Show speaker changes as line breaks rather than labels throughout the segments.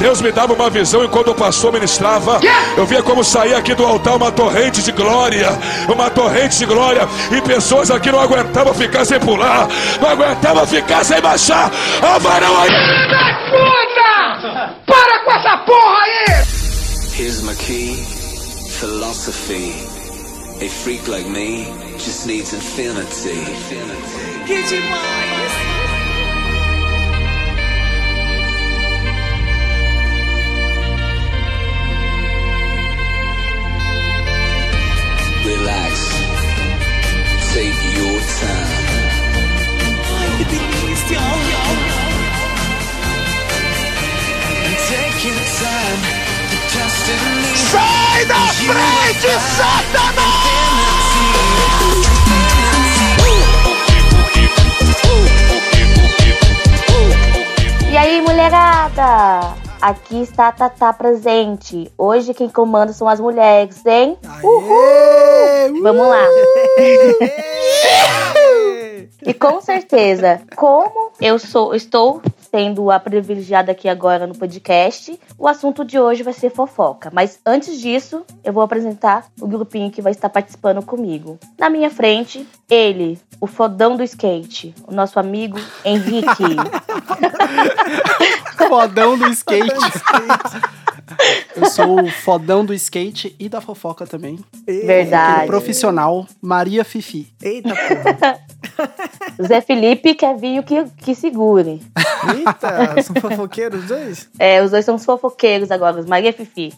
Deus me dava uma visão e quando o pastor ministrava, eu via como saía aqui do altar uma torrente de glória, uma torrente de glória, e pessoas aqui não aguentavam ficar sem pular, não aguentavam ficar sem baixar. A varão aí.
Puta! Para com essa porra aí!
Here's my key, philosophy. A freak like me just needs infinity. infinity.
Que demais!
Relax. Take your time.
Ai, que delícia!
Take your time.
Sai da frente, Satanás!
E aí, mulherada? Aqui está a Tatá presente. Hoje quem comanda são as mulheres, hein? Uhul! Vamos lá. E com certeza, como eu sou, estou sendo a privilegiada aqui agora no podcast, o assunto de hoje vai ser fofoca. Mas antes disso, eu vou apresentar o grupinho que vai estar participando comigo. Na minha frente, ele, o fodão do skate, o nosso amigo Henrique.
Fodão do skate. Eu sou o fodão do skate e da fofoca também. Aquele
Verdade.
profissional, Maria Fifi.
Eita porra.
Zé Felipe quer vir o que, que segure.
Eita, são fofoqueiros os dois?
É, os dois são os fofoqueiros agora, os Maria Fifi.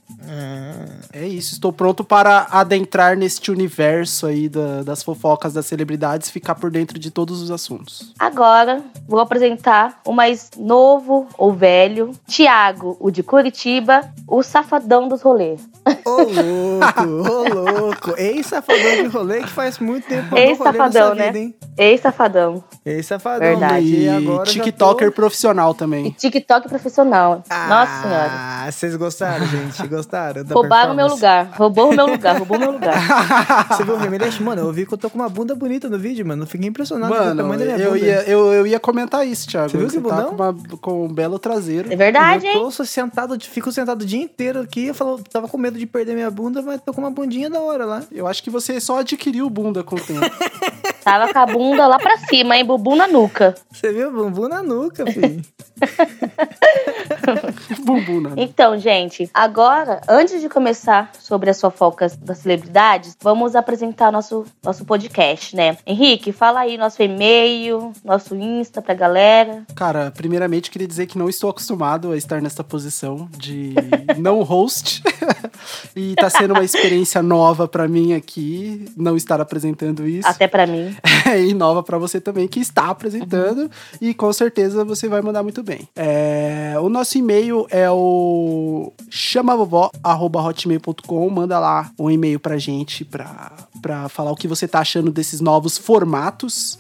É isso, estou pronto para adentrar neste universo aí da- das fofocas das celebridades e ficar por dentro de todos os assuntos.
Agora, vou apresentar o mais novo ou velho, Tiago, o de Curitiba, o safadão dos rolês.
Ô louco, ô louco. Ex-safadão de rolê que faz muito tempo que eu dou rolê
Ex-safadão,
nessa
né?
vida, hein?
Ex-safadão.
Ex-safadão.
Verdade.
E
E
agora
TikToker
tô-
profissional
E
também.
TikTok profissional.
Ah,
Nossa senhora.
vocês gostaram, gente? Gostaram? da
Roubaram meu lugar. Roubou o meu lugar. Roubou o meu lugar.
Você viu o Remelete? Mano, eu vi que eu tô com uma bunda bonita no vídeo, mano. Eu fiquei impressionado com o tamanho da minha
eu
bunda.
ia, eu, eu ia comentar isso, Thiago.
Você viu que
tá
bundão?
com, uma- com um belo traseiro.
É verdade,
eu
hein?
tô só sentado, fico sentado o dia inteiro aqui. Eu falo, tava com medo de perder minha bunda, mas tô com uma bundinha da hora lá.
Eu acho que você só adquiriu bunda com o tempo.
Tava com a bunda lá pra cima, hein? Bumbum na nuca.
Você viu? Bumbum na nuca, filho.
Bumbum, né?
Então, gente, agora, antes de começar sobre as fofocas das celebridades, vamos apresentar nosso, nosso podcast, né? Henrique, fala aí nosso e-mail, nosso Insta pra galera.
Cara, primeiramente queria dizer que não estou acostumado a estar nessa posição de não host. e tá sendo uma experiência nova pra mim aqui, não estar apresentando isso.
Até pra mim.
e nova pra você também que está apresentando e com certeza você vai mandar muito bem. É, o nosso e-mail é o chamavovó@hotmail.com, manda lá um e-mail pra gente pra, pra falar o que você tá achando desses novos formatos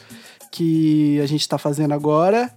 que a gente tá fazendo agora.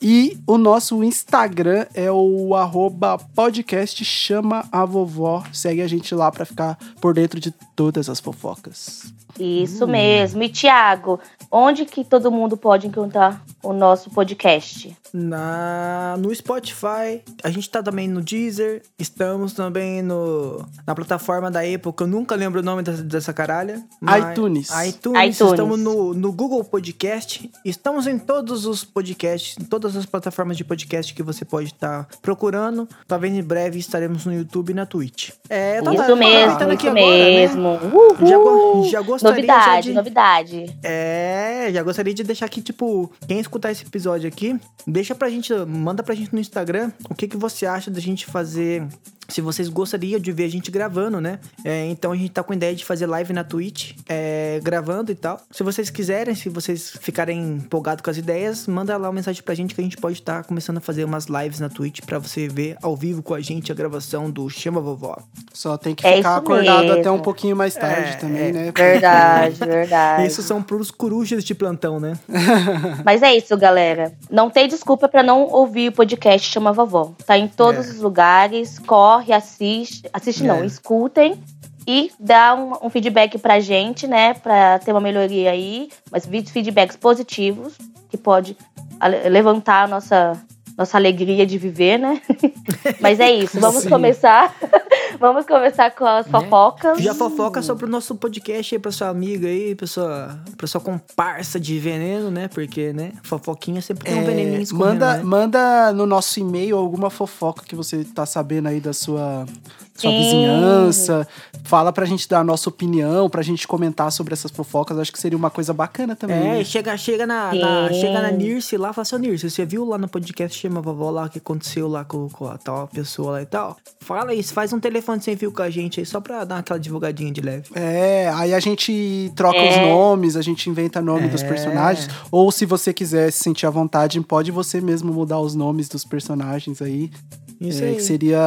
E o nosso Instagram é o arroba podcast chama a vovó. Segue a gente lá pra ficar por dentro de todas as fofocas.
Isso mesmo. E Tiago, onde que todo mundo pode encontrar o nosso podcast?
Na, no Spotify, a gente tá também no Deezer, estamos também no, na plataforma da Apple, que eu nunca lembro o nome dessa, dessa caralha. mas-
iTunes.
iTunes.
iTunes.
Estamos no, no Google Podcast, estamos em todos os podcasts, em todas as plataformas de podcast que você pode estar procurando. Talvez em breve estaremos no YouTube e na Twitch. É, tá- tá
Isso mesmo,
aproveitando
isso
aqui agora, né?
mesmo. Uhul.
Já já gostaria
novidade,
de-
novidade.
É, já gostaria de deixar aqui, tipo, quem escutar esse episódio aqui, deixa pra gente, manda pra gente no Instagram o que, que você acha da gente fazer. Se vocês gostariam de ver a gente gravando, né? É, então a gente tá com a ideia de fazer live na Twitch, é, gravando e tal. Se vocês quiserem, se vocês ficarem empolgados com as ideias, manda lá uma mensagem pra gente que a gente pode estar começando a fazer umas lives na Twitch pra você ver ao vivo com a gente a gravação do Chama Vovó.
Só tem que
É
ficar
isso
acordado
mesmo.
até um pouquinho mais tarde
É,
também,
é.
né?
Verdade, verdade.
Isso são pros corujas de plantão, né?
Mas é isso, galera. Não tem desculpa pra não ouvir o podcast Chama Vovó. Tá em todos
É.
os lugares. Corre, assiste. Assiste não,
É.
escutem. E dá um, um feedback pra gente, né? Pra ter uma melhoria aí. Mas feedbacks positivos. Que pode levantar a nossa nossa alegria de viver, né? Mas é isso, vamos
Sim.
começar. vamos começar com as fofocas.
Já fofoca sobre o nosso podcast aí pra sua amiga aí, pra sua, pra sua comparsa de veneno, né? Porque, né? Fofoquinha sempre tem um
É,
veneninho escorrendo,
manda,
né?
manda no nosso e-mail alguma fofoca que você tá sabendo aí da sua, sua
Sim.
vizinhança. Fala pra gente dar a nossa opinião, pra gente comentar sobre essas fofocas. Acho que seria uma coisa bacana também.
É,
né?
chega, chega, na, na- chega na Nirce lá e fala assim, Nirce, você viu lá no podcast Chama a Vovó lá o que aconteceu lá com, com a tal pessoa lá e tal? Fala isso, faz um telefone sem fio com a gente aí, só pra dar aquela divulgadinha de leve.
É, aí a gente troca
É.
os nomes, a gente inventa nome dos
É.
personagens. Ou se você quiser se sentir à vontade, pode você mesmo mudar os nomes dos personagens aí.
Isso
É,
aí.
que seria.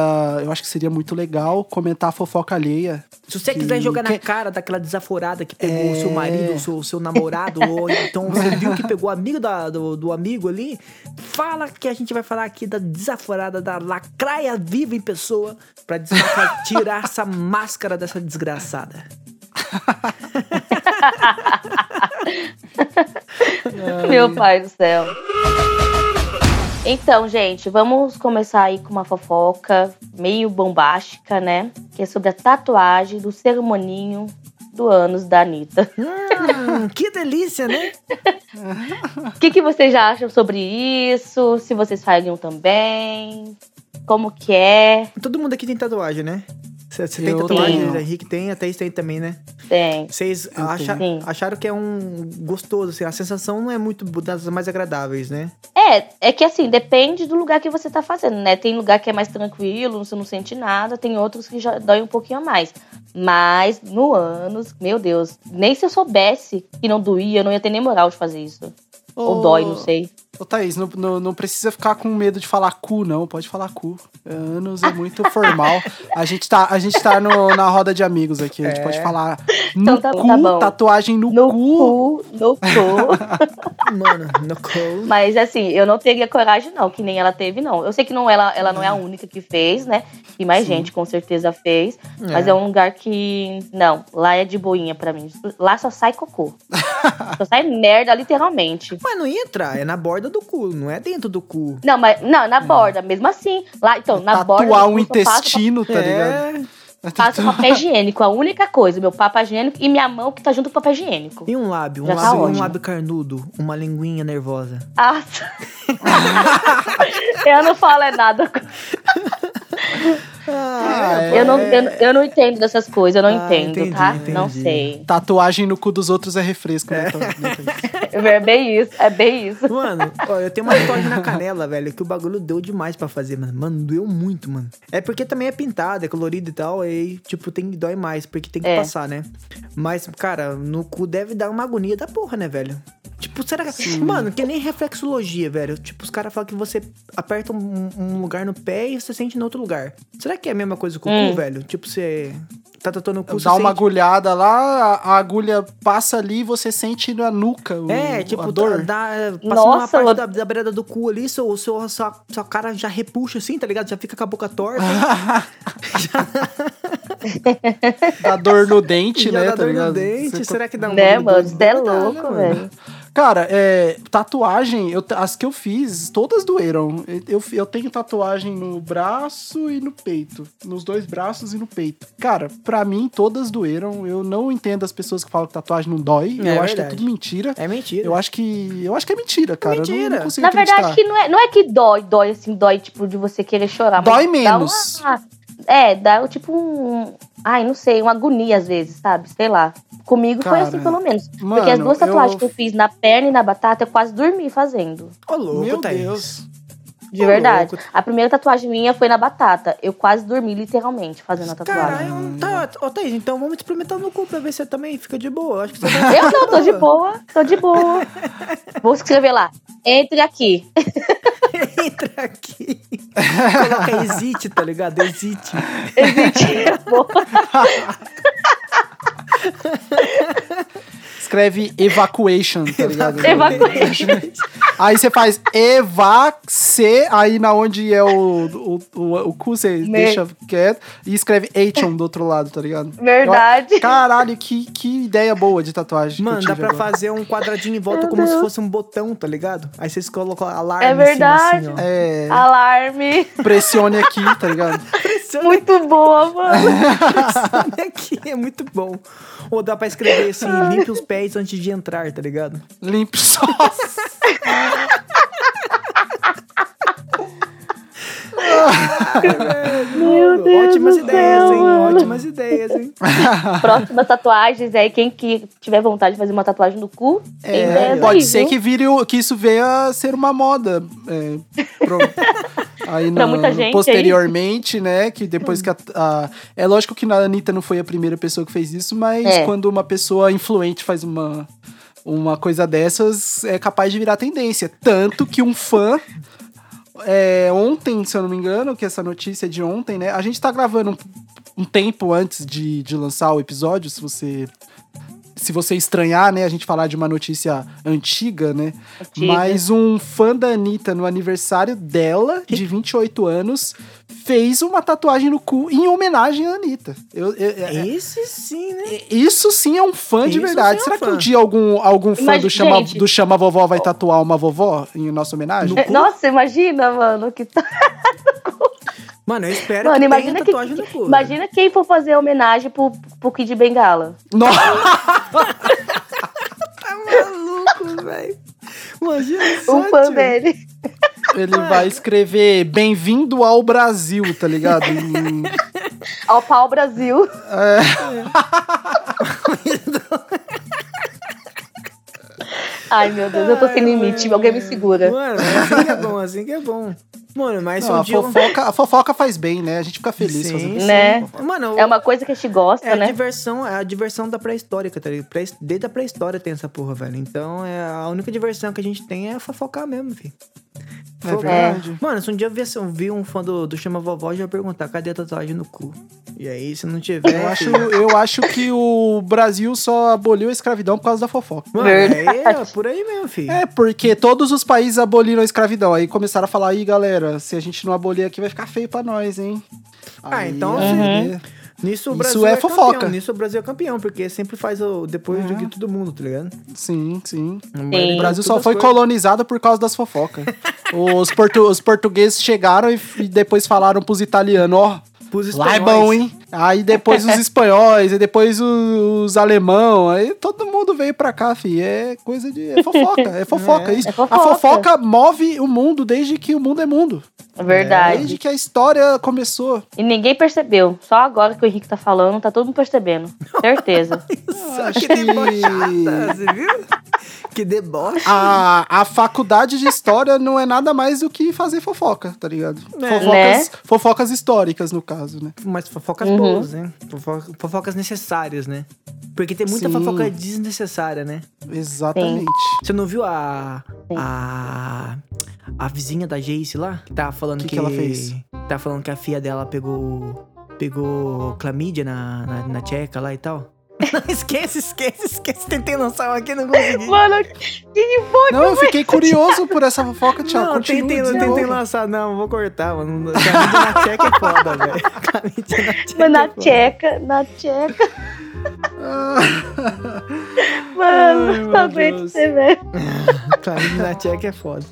Eu acho que seria muito legal comentar a fofoca alheia.
Se você
que-
quiser jogar na cara daquela desaforada que pegou o seu
É.
marido, o seu, seu namorado, ou então você viu que pegou o amigo da- do, do amigo ali, fala que a gente vai falar aqui da desaforada, da lacraia viva em pessoa, pra tirar essa máscara dessa desgraçada.
Meu pai do céu. Então, gente, vamos começar aí com uma fofoca meio bombástica, né? Que é sobre a tatuagem do sermoninho do ânus da Anitta.
Hum, que delícia, né?
O que, que vocês já acham sobre isso? Se vocês fariam também? Como que é?
Todo mundo aqui tem tatuagem, né? Você tem
Eu
tatuagem, Henrique tem, a Thaís tem também, né?
Tem.
Vocês acha- acharam que é um gostoso, assim, a sensação não é muito das mais agradáveis, né?
É, é que assim, depende do lugar que você tá fazendo, né? Tem lugar que é mais tranquilo, você não sente nada, tem outros que já dói um pouquinho a mais. Mas no ânus, meu Deus, nem se eu soubesse que não doía, eu não ia ter nem moral de fazer isso. Ou
Ô,
dói, não sei.
Ô, Thaís, não, não, não precisa ficar com medo de falar cu, não. Pode falar cu. Anos é muito formal. A gente tá, a gente tá no- na roda de amigos aqui. A gente
É.
pode falar no
Então tá-
cu,
tá
tatuagem no,
No
cu.
cu, no cu.
Mano, no cold.
Mas assim, eu não teria coragem, não, que nem ela teve, não. Eu sei que não, ela, ela não é a única que fez, né? E mais gente com certeza fez. Mas
É.
é um lugar que. Não, lá é de boinha pra mim. Lá só sai cocô. só sai merda, literalmente.
Mas não entra, é na borda do cu, não é dentro do cu.
Não, mas não, na borda, mesmo assim. Lá, então, na borda.
Tatuar um
cu, eu faço-
intestino, tá ligado?
É.
Faço papel higiênico, a única coisa. Meu papel higiênico e minha mão que tá junto com o papel higiênico.
E um lábio, um
tá
lábio, um
ótimo.
lábio carnudo, uma linguinha nervosa.
Ah, eu não falo é nada.
Ah, é.
Eu não, eu, não- eu não entendo dessas coisas, eu não
Ah,
entendo,
entendi,
tá?
entendi.
Não sei.
Tatuagem no cu dos outros é refresco, né? Thaís?
É bem isso, é bem isso.
Mano, ó, eu tenho uma tatuagem na canela, velho, que o bagulho deu demais pra fazer, mano. Mano, doeu muito, mano. É porque também é pintado, é colorido e tal, aí, tipo, tem dói mais, porque tem que
É.
passar, né? Mas, cara, no cu deve dar uma agonia da porra, né, velho? Tipo, será que. Mano, que nem reflexologia, velho. Tipo, os caras falam que você aperta um, um lugar no pé e você sente no outro lugar. Será que é a mesma coisa com o
Hum.
cu, velho? Tipo, você tá tatuando o cu,
Dá
você
uma
sente...
agulhada lá, a, a agulha passa ali e você sente na nuca o,
É,
a
tipo,
dor.
dá, passando
Nossa,
uma parte
eu-
da, da beirada do cu ali, seu, seu, sua, sua cara já repuxa assim, tá ligado? Já fica com a boca torta.
Dá dor no dente,
já
né?
dá
tá
dor no
ligado?
dente.
Você-
Será que dá um
Né, mano? Você é
Dá,
louco, velho.
Cara, é, tatuagem, eu, as que eu fiz, todas doeram. Eu, eu tenho tatuagem no braço e no peito. Nos dois braços e no peito. Cara, pra mim, todas doeram. Eu não entendo as pessoas que falam que tatuagem não dói.
É
eu acho que é
verdade.
tudo mentira.
É mentira.
Eu acho que. Eu acho que é mentira, cara. Eu não-
mentira.
não, consigo
Na verdade, que não é, não é que dói, dói assim, dói tipo de você querer chorar. mas
Dói
dá
menos.
uma- é, dá tipo um. Ai, não sei, uma agonia às vezes, sabe? Sei lá. Comigo foi
Cara,
assim, pelo menos. Porque
mano,
as duas tatuagens
eu-
que eu fiz na perna e na batata, eu quase dormi fazendo.
Ô, louco,
Meu
Thaís.
Deus.
De
Ô,
verdade.
louco.
A primeira tatuagem minha foi na batata. Eu quase dormi, literalmente, fazendo a tatuagem.
Caralho, tá, ô Thaís, então vamos experimentar no cu pra ver se você também fica de boa. Eu acho que você.
Eu não, tô de boa, tô de boa. Vou escrever lá. Entre aqui.
Entra aqui. Coloca exite, tá ligado? Exite.
Existe. Boa.
escreve evacuation, tá ligado?
Evacuation.
Aí você faz evac, aí na onde é o, o, o, o cu, você
Me-
deixa quieto e escreve Ation do outro lado, tá ligado?
Verdade.
Eu- Caralho, que, que ideia boa de tatuagem.
Mano, dá pra
agora.
fazer um quadradinho em volta
Meu
como se
Deus.
fosse um botão, tá ligado? Aí vocês colocam alarme
É
em cima,
verdade.
assim, ó.
É,
Alarme.
pressione aqui, tá ligado?
Muito boa, mano.
aqui é muito bom. Ou dá pra escrever assim, limpe os pés antes de entrar, tá ligado?
Limpo só.
Meu Deus
Ótimas
do
ideias,
céu,
hein?
mano.
Ótimas ideias, hein?
Próximas tatuagens aí, quem que tiver vontade de fazer uma tatuagem no cu, tem
É, pode
aí,
ser
viu?
que vire o- que isso venha a ser uma moda. é, pro- aí
muita gente
posteriormente, né? Que depois que a, a- É lógico que a Anitta não foi a primeira pessoa que fez isso, mas
É.
quando uma pessoa influente faz uma, uma coisa dessas, é capaz de virar tendência. Tanto que um fã. é, ontem, se eu não me engano, que essa notícia é de ontem, né? A gente tá gravando um, um tempo antes de, de lançar o episódio, se você se você estranhar, né, a gente falar de uma notícia antiga, né?
Antiga.
Mas um fã da Anitta, no aniversário dela, de 28 anos, fez uma tatuagem no cu em homenagem à Anitta. Eu, eu- é-
Esse sim, né?
isso sim é um fã de
Isso
verdade.
sim é um
Será que
fã.
um dia algum, algum fã
Imagina-
do chama,
gente.
do chama Vovó vai tatuar uma vovó em nossa homenagem?
É, Nossa, imagina, mano, que tá...
Mano, eu espero
Mano,
que
imagina
tenha
que,
tatuagem no cu.
imagina quem for fazer homenagem pro, pro Kid Bengala.
Nossa,
maluco, velho. Imagina só,
Um fã
tio.
dele.
Ele vai escrever Bem-vindo ao Brasil, tá ligado? Em-
Ao pau Brasil. Ai, meu Deus, eu tô sem limite.
mano.
Alguém me segura.
Mano, assim que é bom, assim que é bom. Mano, mas
Não,
um
a,
dia... eu-
fofoca, a fofoca faz bem, né? A gente fica feliz
Sim,
fazendo
sim.
Né?
Mano,
É uma coisa que a gente gosta,
É a
né?
diversão, é a diversão da pré-histórica, tá ligado? Desde a pré-história tem essa porra, velho. Então, é a única diversão que a gente tem é fofocar mesmo, filho.
É verdade.
Mano, se um dia eu vi, se eu vi um fã do, do Chama Vovó, já ia perguntar, cadê a tatuagem no cu? E aí, se não tiver...
Eu acho, eu acho que o Brasil só aboliu a escravidão por causa da fofoca.
Mano,
Verdade.
é por aí mesmo, filho.
É, porque todos os países aboliram a escravidão. Aí começaram a falar, aí galera, se a gente não abolir aqui vai ficar feio pra nós, hein?
Ah,
Aí,
então,
é,
Nisso o
Isso
Brasil
é
é,
fofoca.
campeão. Nisso o Brasil é campeão, porque sempre faz o depois do grito do mundo, tá ligado?
Sim, sim.
Sim.
O Brasil só foi
as coisas.
colonizado por causa das fofocas. os, portu- os portugueses chegaram e, e depois falaram pros italianos, ó,
Pros
lá é bom, hein? Aí depois os espanhóis, e depois os, os alemão, aí todo mundo veio pra cá, fi. É coisa de. É fofoca, é fofoca. Isso.
É
A
fofoca.
fofoca move o mundo desde que o mundo é mundo.
É verdade.
Desde que a história começou.
E ninguém percebeu. Só agora que o Henrique tá falando, tá todo mundo percebendo. Certeza.
Só
Acho
que
que-
debochada, você viu? Que deboche.
A, a faculdade de história não é nada mais do que fazer fofoca, tá ligado?
É.
Fofocas,
Né?
fofocas históricas, no caso, né?
Mas fofocas
Uhum.
boas, né? Fofo- Fofocas necessárias, né? Porque tem muita
Sim.
fofoca desnecessária, né?
Exatamente.
Você não viu a.
Sim.
A. A vizinha da Jace lá? Que tava falando
Que
que.
que ela fez?
Tava falando que a filha dela pegou. Pegou clamídia na, na, na tcheca lá e tal. Não, esquece, esquece, esquece. Tentei lançar um aqui, não consegui.
Mano, que foi?
Não, eu fiquei curioso por essa fofoca, Thiago.
Não,
Continua,
tentei,
desenvolve.
tentei lançar, não, vou cortar, mano. Na tcheca é foda, velho. Clamídia na tcheca.
Mas
é
na
foda.
tcheca, na tcheca. Mano,
Ai,
não aguento você, velho.
Na tcheca é foda.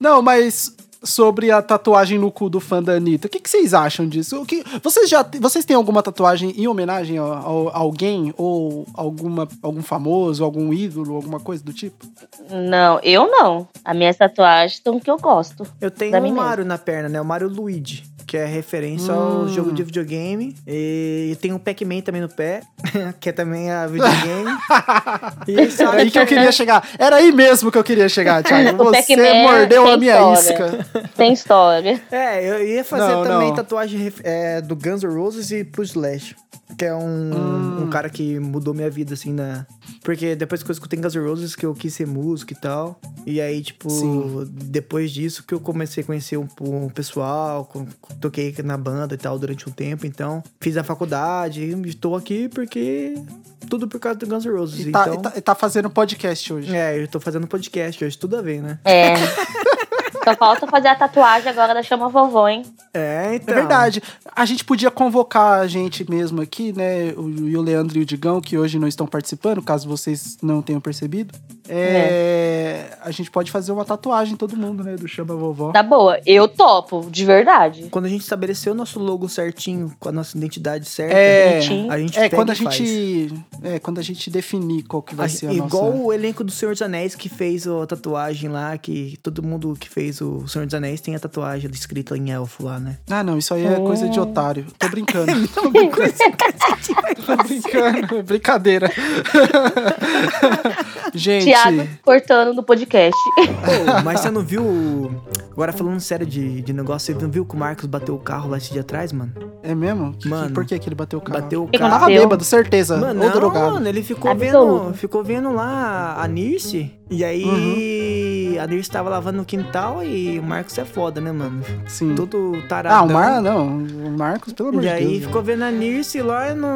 Não, mas sobre a tatuagem no cu do fã da Anitta, o que, que vocês acham disso? O que, vocês já vocês têm alguma tatuagem em homenagem a, a- a alguém? Ou alguma, algum famoso, algum ídolo, alguma coisa do tipo?
Não, eu não. As minhas tatuagens são que eu gosto.
Eu tenho
Da
um. Mario na perna, né? O Mario Luigi. Que é referência
Hum.
ao jogo de videogame. E tem um Pac-Man também no pé, que é também a videogame. e só
Era aí que eu queria chegar. Era aí mesmo que eu queria chegar, Thiago.
O
Você
Pac-Man
mordeu a minha
história.
isca.
Tem história.
É, eu ia fazer
Não,
também
não.
tatuagem é, do Guns N' Roses e pro Slash. Que é um,
Hum.
um cara que mudou minha vida, assim, na... Porque depois que eu escutei Guns N' Roses, que eu quis ser músico e tal. E aí, tipo,
Sim.
depois disso que eu comecei a conhecer um, um pessoal, com- toquei na banda e tal durante um tempo. Então, fiz a faculdade e estou aqui porque... Tudo por causa do Guns N' Roses.
E tá,
então,
e tá, e tá fazendo podcast hoje.
É, eu tô fazendo podcast hoje, tudo a ver, né?
É. Só falta fazer a tatuagem agora da chama vovó, hein?
É, então.
É verdade. A gente podia convocar a gente mesmo aqui, né? O, e o Leandro e o Digão, que hoje não estão participando, caso vocês não tenham percebido. É, A gente pode fazer uma tatuagem, todo mundo, né? Do Chama Vovó.
Tá boa. Eu topo, de verdade.
Quando a gente estabeleceu o nosso logo certinho, com a nossa identidade certa,
É,
a gente
é quando a
faz.
gente. É, quando a gente definir qual que vai
A-
ser a
igual
nossa.
o elenco do Senhor dos Anéis que fez a tatuagem lá, que todo mundo que fez o Senhor dos Anéis tem a tatuagem escrita em elfo lá, né?
Ah, não, isso aí é coisa de otário. Tô brincando. Tô brincando, é brincadeira. gente,
Tiago cortando no podcast.
Pô, mas você não viu. Agora falando sério de, de negócio, você não viu que o Marcos bateu o carro lá esse dia atrás, mano?
é mesmo? Que-
Mano,
por que, que ele bateu o carro?
Bateu o carro.
Tava
Bateu.
bêbado, certeza.
Mano,
Ou
não,
drogado.
mano, ele ficou
Absoluto.
vendo, ficou vendo lá a Nirce. E aí a Nirce tava lavando no quintal e o Marcos é foda, né, mano?
Sim.
Todo
Ah,
taradão.
o Mar, não. O Marcos, pelo amor
E
de
aí
Deus.
ficou vendo a Nirce lá no.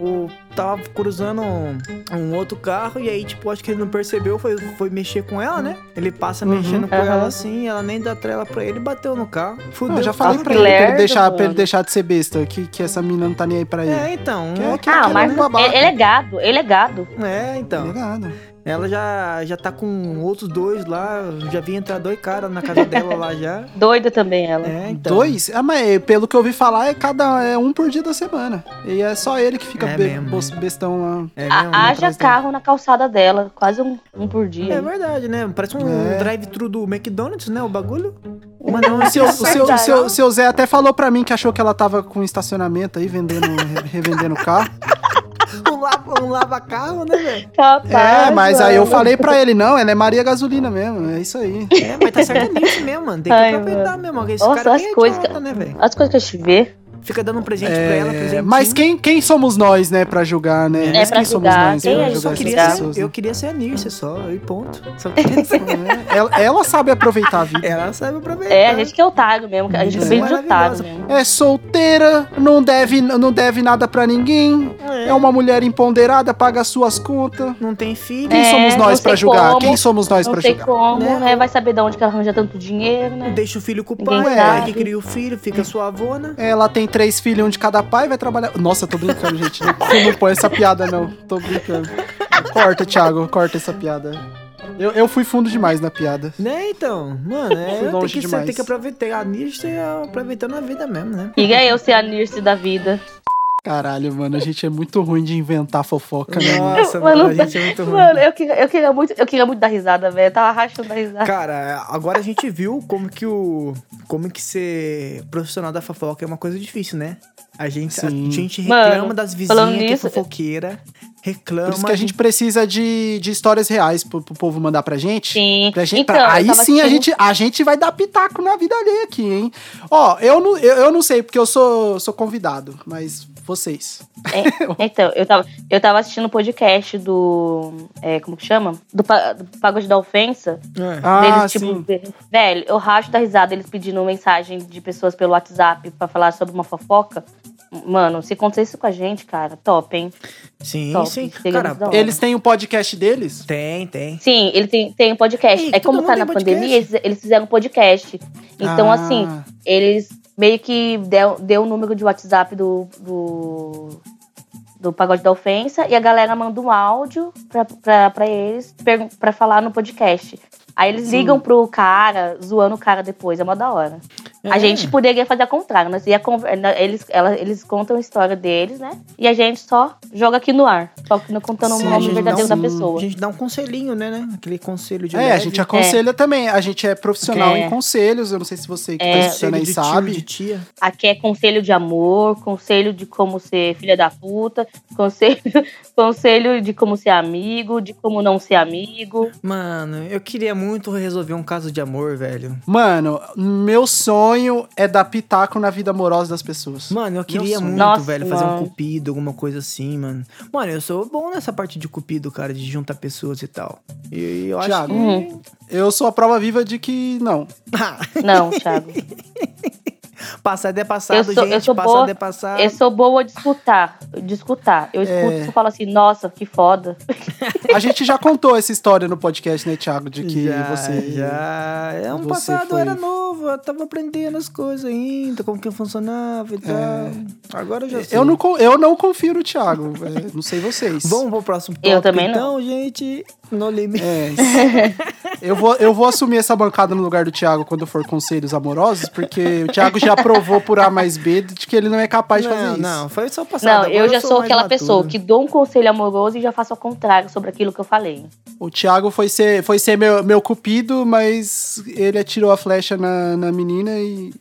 O, tava cruzando um, um outro carro e aí, tipo, acho que ele não percebeu, foi, foi mexer com ela, né? Ele passa
Uhum.
mexendo com ela assim, ela nem dá trela pra ele bateu no carro. Fudeu.
Eu já falei pra ele, pra ele, deixar, pra ele deixar de ser besta, que, que essa mina não tá nem aí pra ele.
É, então.
Que é- que
Ah, mas
é
ele, ele é gado, ele é gado.
É, então.
Obrigado.
Ela já, já tá com outros dois lá. Já vi entrar dois caras na casa dela lá já.
Doida também ela.
É, então.
Dois? Ah, mas pelo que eu ouvi falar, é cada é um por dia da semana. E é só ele que fica
É
be-
mesmo, né?
bestão lá.
É mesmo?
haja
atrás dela.
carro na calçada dela, quase um, um por dia.
É verdade, né? Parece um
É.
drive-thru do McDonald's, né? O bagulho. Mas não,
O seu, o seu, o seu, seu Zé até falou pra mim que achou que ela tava com estacionamento aí, vendendo, re- revendendo carro.
um lava, lava-carro, né, velho?
Capaz,
É, mas aí eu
mano.
falei pra ele, não, ela é Maria Gasolina mesmo, é isso aí.
É, mas tá certo nisso mesmo, mano. Tem que
Ai,
aproveitar mesmo. Esse
Nossa,
cara
as
tem
coisas
idiota,
que-
né, velho?
As coisas que a gente vê.
Fica dando um presente pra
É,
ela, presentinho.
mas quem, quem somos nós, né, pra julgar, né?
É,
Mas
pra
quem somos
julgar,
nós
quem
pra
é
Eu só
julgar
queria
essas
ser,
pessoas?
eu
né?
queria ser a Nirce só, e ponto. Só queria ser.
É, ela, ela sabe aproveitar a vida.
ela sabe aproveitar.
É, a gente que é otário mesmo, a gente é
É.
bem de otário mesmo.
É solteira, não deve, não deve nada pra ninguém. É uma mulher empoderada, paga suas contas.
Não tem filho.
Quem
É,
somos
não
nós pra julgar?
como,
Quem somos nós
Não
pra
sei
julgar?
como,
Né?
né? Vai saber de onde que ela arranja tanto dinheiro, né?
Deixa o filho com o
Ninguém
pai, é que cria o filho, fica sua avona.
Ela tem três filhos, um de cada pai, vai trabalhar. Nossa, tô brincando, gente. Não, não põe essa piada, não. Tô brincando. Corta, Thiago, corta essa piada. Eu, eu fui fundo demais na piada.
Né, então? Mano, é, tem que,
demais.
tem que aproveitar. A Nirce é aproveitando a vida mesmo, né?
Queria eu ser a Nirce da vida.
Caralho, mano, a gente é muito ruim de inventar fofoca, né?
Nossa,
Mano,
mano, a gente é muito ruim.
Mano, eu queria, eu queria muito, eu queria muito dar risada, velho. Eu tava rachando da risada.
Cara, agora a gente viu como que o. Como que ser profissional da fofoca é uma coisa difícil, né? A gente, a gente reclama
Mano,
das vizinhas que é
nisso-
fofoqueira. Reclama.
Por isso que a gente precisa de, de histórias reais pro, pro povo mandar pra gente.
Sim.
Pra gente,
Então,
pra- aí sim a gente, a gente vai dar pitaco na vida alheia aqui, hein? Ó, eu não, eu, eu não sei, porque eu sou, sou convidado, mas vocês.
É, então, eu tava, eu tava assistindo o podcast do. é, como que chama? Do, do Pagode da Ofensa.
É.
Ah,
deles, tipo,
sim.
ve- velho, eu racho da risada eles pedindo mensagem de pessoas pelo WhatsApp pra falar sobre uma fofoca. Mano, se acontecer isso com a gente, cara, top, hein?
Sim,
Top,
sim. Cara.
Eles têm o podcast deles?
tem, tem.
Sim, ele tem, tem um podcast.
Ih,
é como tá na pandemia, eles, eles fizeram um podcast. Então,
Ah,
assim, eles meio que deu, deu o número de WhatsApp do, do, do Pagode da Ofensa e a galera manda um áudio pra, pra, pra eles pra falar no podcast. Aí eles ligam pro cara, zoando o cara depois, é mó da hora. A
É.
gente poderia fazer ao contrário, nós ia eles, ela- eles contam a história deles, né? E a gente só joga aqui no ar, só que não contando
Sim,
o
a
nome verdadeiro
dá
da
um-
pessoa.
A gente dá um conselhinho, né, né? Aquele conselho de
É, a
leve.
gente aconselha também. A gente é profissional
É.
em conselhos. Eu não sei se você que
É.
tá assistindo aí sabe.
de tia.
Aqui é conselho de amor, conselho de como ser filha da puta, conselho, conselho de como ser amigo, de como não ser amigo.
Mano, eu queria muito resolver um caso de amor, velho.
Mano, meu sonho sonho é dar pitaco na vida amorosa das pessoas.
Mano, eu queria
sonho.
muito,
Nossa,
velho, fazer um
mano.
cupido, alguma coisa assim, mano. Mano, eu sou bom nessa parte de cupido, cara, de juntar pessoas e tal. E eu acho
Thiago.
que...
Uhum.
Eu sou a prova viva de que não.
Não, Thiago.
passado é passado,
Eu sou,
gente.
eu sou
passado
boa.
é passado.
Eu sou boa de escutar. De escutar. Eu escuto
É.
e falo assim, nossa, que foda.
A gente já contou essa história no podcast, né, Thiago? De que
já,
você.
já. É um
você
passado,
foi-
eu era novo, eu tava aprendendo as coisas ainda, como que funcionava e tal. Agora eu já sei.
É. Eu não, eu não confio no Thiago. é, não sei vocês.
Vamos pro próximo tópico,
Eu também não.
então, gente. No limite.
É, eu, vou, eu vou assumir essa bancada no lugar do Thiago quando for conselhos amorosos, porque o Thiago já provou por A mais B de que ele não é capaz de fazer
Não,
isso.
não, foi só passado.
Não,
agora
eu já sou
mais
aquela pessoa que dou um conselho amoroso e já faço ao contrário sobre aquilo que eu falei.
O Thiago foi ser, foi ser meu, meu cupido, mas ele atirou a flecha na, na menina e.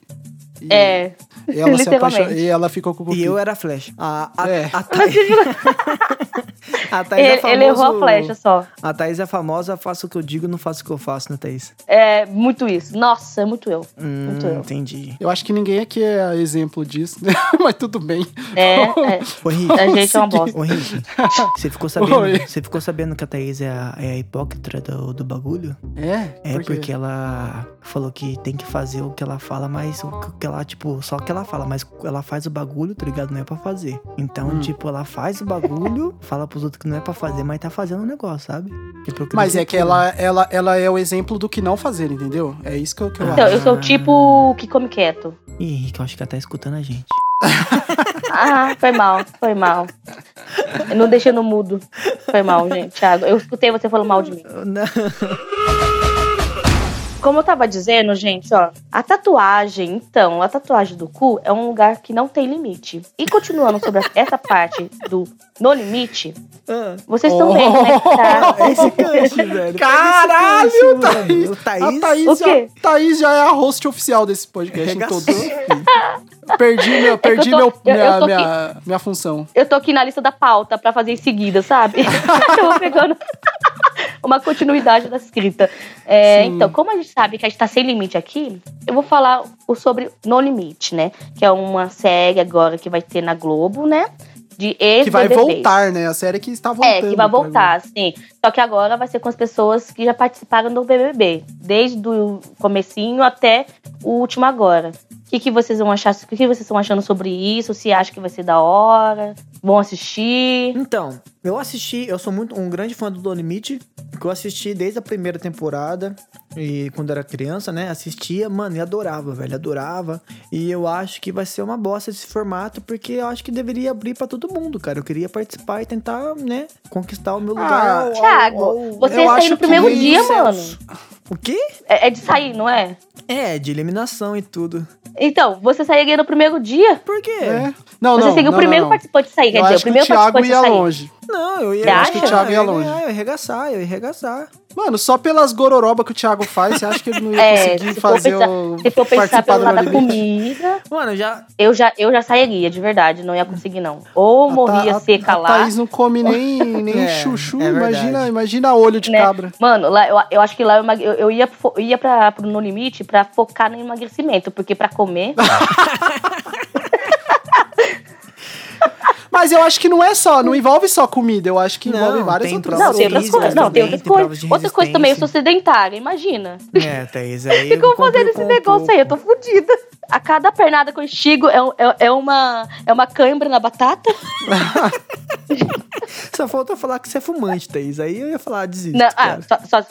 e
É,
ela se apaixonou,
literalmente.
e ela ficou com o
E
cupido.
eu era flecha. A, a,
É.
a Thaís, a Thaís é
Ele, ele errou a
famoso-
flecha só.
A Thaís é famosa, faço o que eu digo, não faço o que eu faço, né, Thaís?
É muito isso. Nossa, é muito eu.
Hum,
Muito eu.
entendi.
Eu acho que ninguém aqui é exemplo disso, né? mas tudo bem.
É, é.
Ô, Henrique,
A gente é uma bosta.
ô, Henrique, você ficou sabendo,
Oi.
você ficou sabendo que a Thaís é a, é a hipócrita do, do bagulho?
É?
É
Por
porque ela falou que tem que fazer o que ela fala, mas o que ela, tipo, só que ela fala, mas ela faz o bagulho, tá ligado? Não é pra fazer. Então,
Hum.
tipo, ela faz o bagulho, fala pros outros que não é pra fazer, mas tá fazendo o negócio, sabe? Tipo,
Mas é que ela, ela, ela é o exemplo do que não fazer, entendeu? É isso que eu, que eu
Então,
acho.
eu sou o tipo que come quieto.
Ih, Henrique, eu acho que ela tá escutando a gente.
Ah, foi mal, foi mal. Eu não deixei no mudo. Foi mal, gente. Thiago, eu escutei você falando mal de mim.
Não.
Como eu tava dizendo, gente, ó, a tatuagem, então, a tatuagem do cu é um lugar que não tem limite. E continuando sobre essa parte do no limite,
Ah,
vocês estão vendo, né, tá...
esse gancho, velho.
Caralho,
Pega esse gancho,
Thaís!
mano. O Thaís.
A Thaís,
O
já? Thaís já é a host oficial desse podcast em
filho.
Perdi, meu, perdi
tô-
meu,
eu- eu
minha,
tô
minha, minha função.
Eu tô aqui na lista da pauta pra fazer em seguida, sabe? eu vou pegando uma continuidade da escrita. É, então, como a gente sabe que a gente tá sem limite aqui, eu vou falar sobre No Limite, né? Que é uma série agora que vai ter na Globo, né? De ex
Que vai voltar, né? A série que está voltando.
É, que vai voltar, sim. Só que agora vai ser com as pessoas que já participaram do BBB. Desde o comecinho até o último agora. O que, que vocês vão achar? O que, que vocês estão achando sobre isso? Se acham que vai ser da hora? Vão assistir?
Então, eu assisti, eu sou muito um grande fã do Do Limite, que eu assisti desde a primeira temporada e quando era criança, né? Assistia, mano, e adorava, velho, adorava. E eu acho que vai ser uma bosta esse formato, porque eu acho que deveria abrir pra todo mundo, cara. Eu queria participar e tentar, né, conquistar o meu lugar.
Ah,
ao- ao-
Thiago,
ao-
você ia sair
acho
no primeiro dia, mano.
O quê?
É, é de sair, não é?
É, de eliminação e tudo.
Então, você sairia no primeiro dia?
Por quê?
É. Não,
você
não,
seria o
não,
primeiro
não, não.
participante a sair, quer
Eu
dizer, o
que o
primeiro
Thiago
participante a
ia
sair.
longe.
Não, eu ia.
Você
ia
que o Thiago ia longe.
Eu ia arregaçar, eu ia arregaçar.
Mano, só pelas gororoba que o Thiago faz, você acha que ele não ia
É,
conseguir fazer
pensar,
o.
se for pensar pelo
do
lado da comida,
Mano, já.
eu já, eu já sairia, de verdade. Não ia conseguir, não. Ou
A
morria
a-
seca
a
lá.
Thaís não come nem, nem
É,
chuchu,
é
imagina, imagina olho de
né?
cabra.
Mano, lá, eu, eu acho que lá eu, eu, eu ia, ia pra, pro No Limite pra focar no emagrecimento, porque pra comer.
Mas eu acho que não é só, não envolve só comida, eu acho que
Não,
envolve várias
tem
outras
não, tem outras coisas. Não, tem outras coisas. Outra coisa também, eu sou sedentária, imagina.
É, Thaís, aí.
Ficam
eu
fazendo esse
complico um
negócio aí, eu tô fodida. A cada pernada que eu estigo é, é, é uma, é uma cãibra na batata.
Só falta falar que você é fumante, Thaís. Aí eu ia falar, desiste.
Na, ah, só, só-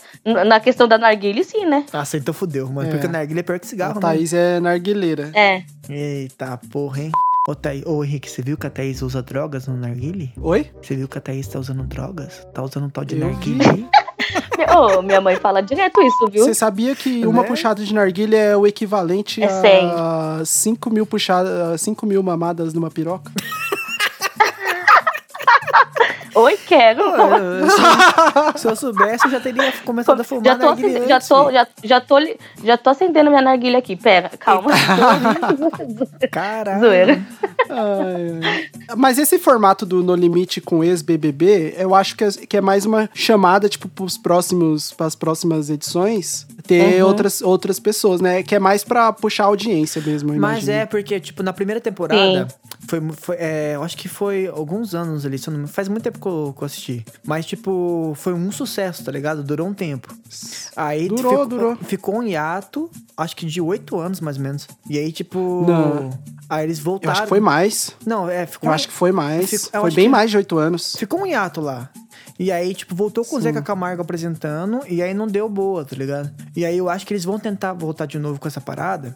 na questão da narguilha, sim, né?
Nossa, então fudeu, mano.
É.
Porque narguilha é pior que
A
cigarro, né?
Thaís é narguileira.
É.
Eita porra, hein? Ô, Thaís, ô, Henrique, você viu que a Thaís usa drogas no narguile?
Oi?
Você viu que a Thaís tá usando drogas? Tá usando um tal de
Eu
narguile?
Ô, minha mãe fala direto isso, viu?
Você sabia que uma
Né?
puxada de narguilha é o equivalente
É
a 5 mil puxadas, 5 mil mamadas numa piroca?
Oi, quero.
Se eu soubesse, eu já teria começado a fumar
Já tô,
narguilé
acende- já, tô, já, já, tô, já tô acendendo minha narguilha aqui. Pera, calma.
Caralho.
Zoeira.
Mas esse formato do No Limite com ex-BBB, eu acho que é, que é mais uma chamada, tipo, pros próximos, pras próximas edições, ter
Uhum.
outras, outras pessoas, né? Que é mais pra puxar a audiência mesmo, eu
Mas é, porque, tipo, na primeira temporada, foi, foi é, eu acho que foi alguns anos ali, eu não me- faz muito tempo que eu, que eu assisti. Mas, tipo, foi um sucesso, tá ligado? Durou um tempo. Aí
Durou,
ficou,
durou.
ficou um hiato, acho que de oito anos, mais ou menos. E aí, tipo.
Não.
Aí eles
Eu
voltaram.
acho que foi mais.
Não, é, ficou.
Eu acho que foi mais.
Fico- eu
foi bem
que-
mais de oito anos.
Ficou um hiato lá. E aí, tipo, voltou com o Zeca Camargo apresentando, e aí não deu boa, tá ligado? E aí eu acho que eles vão tentar voltar de novo com essa parada.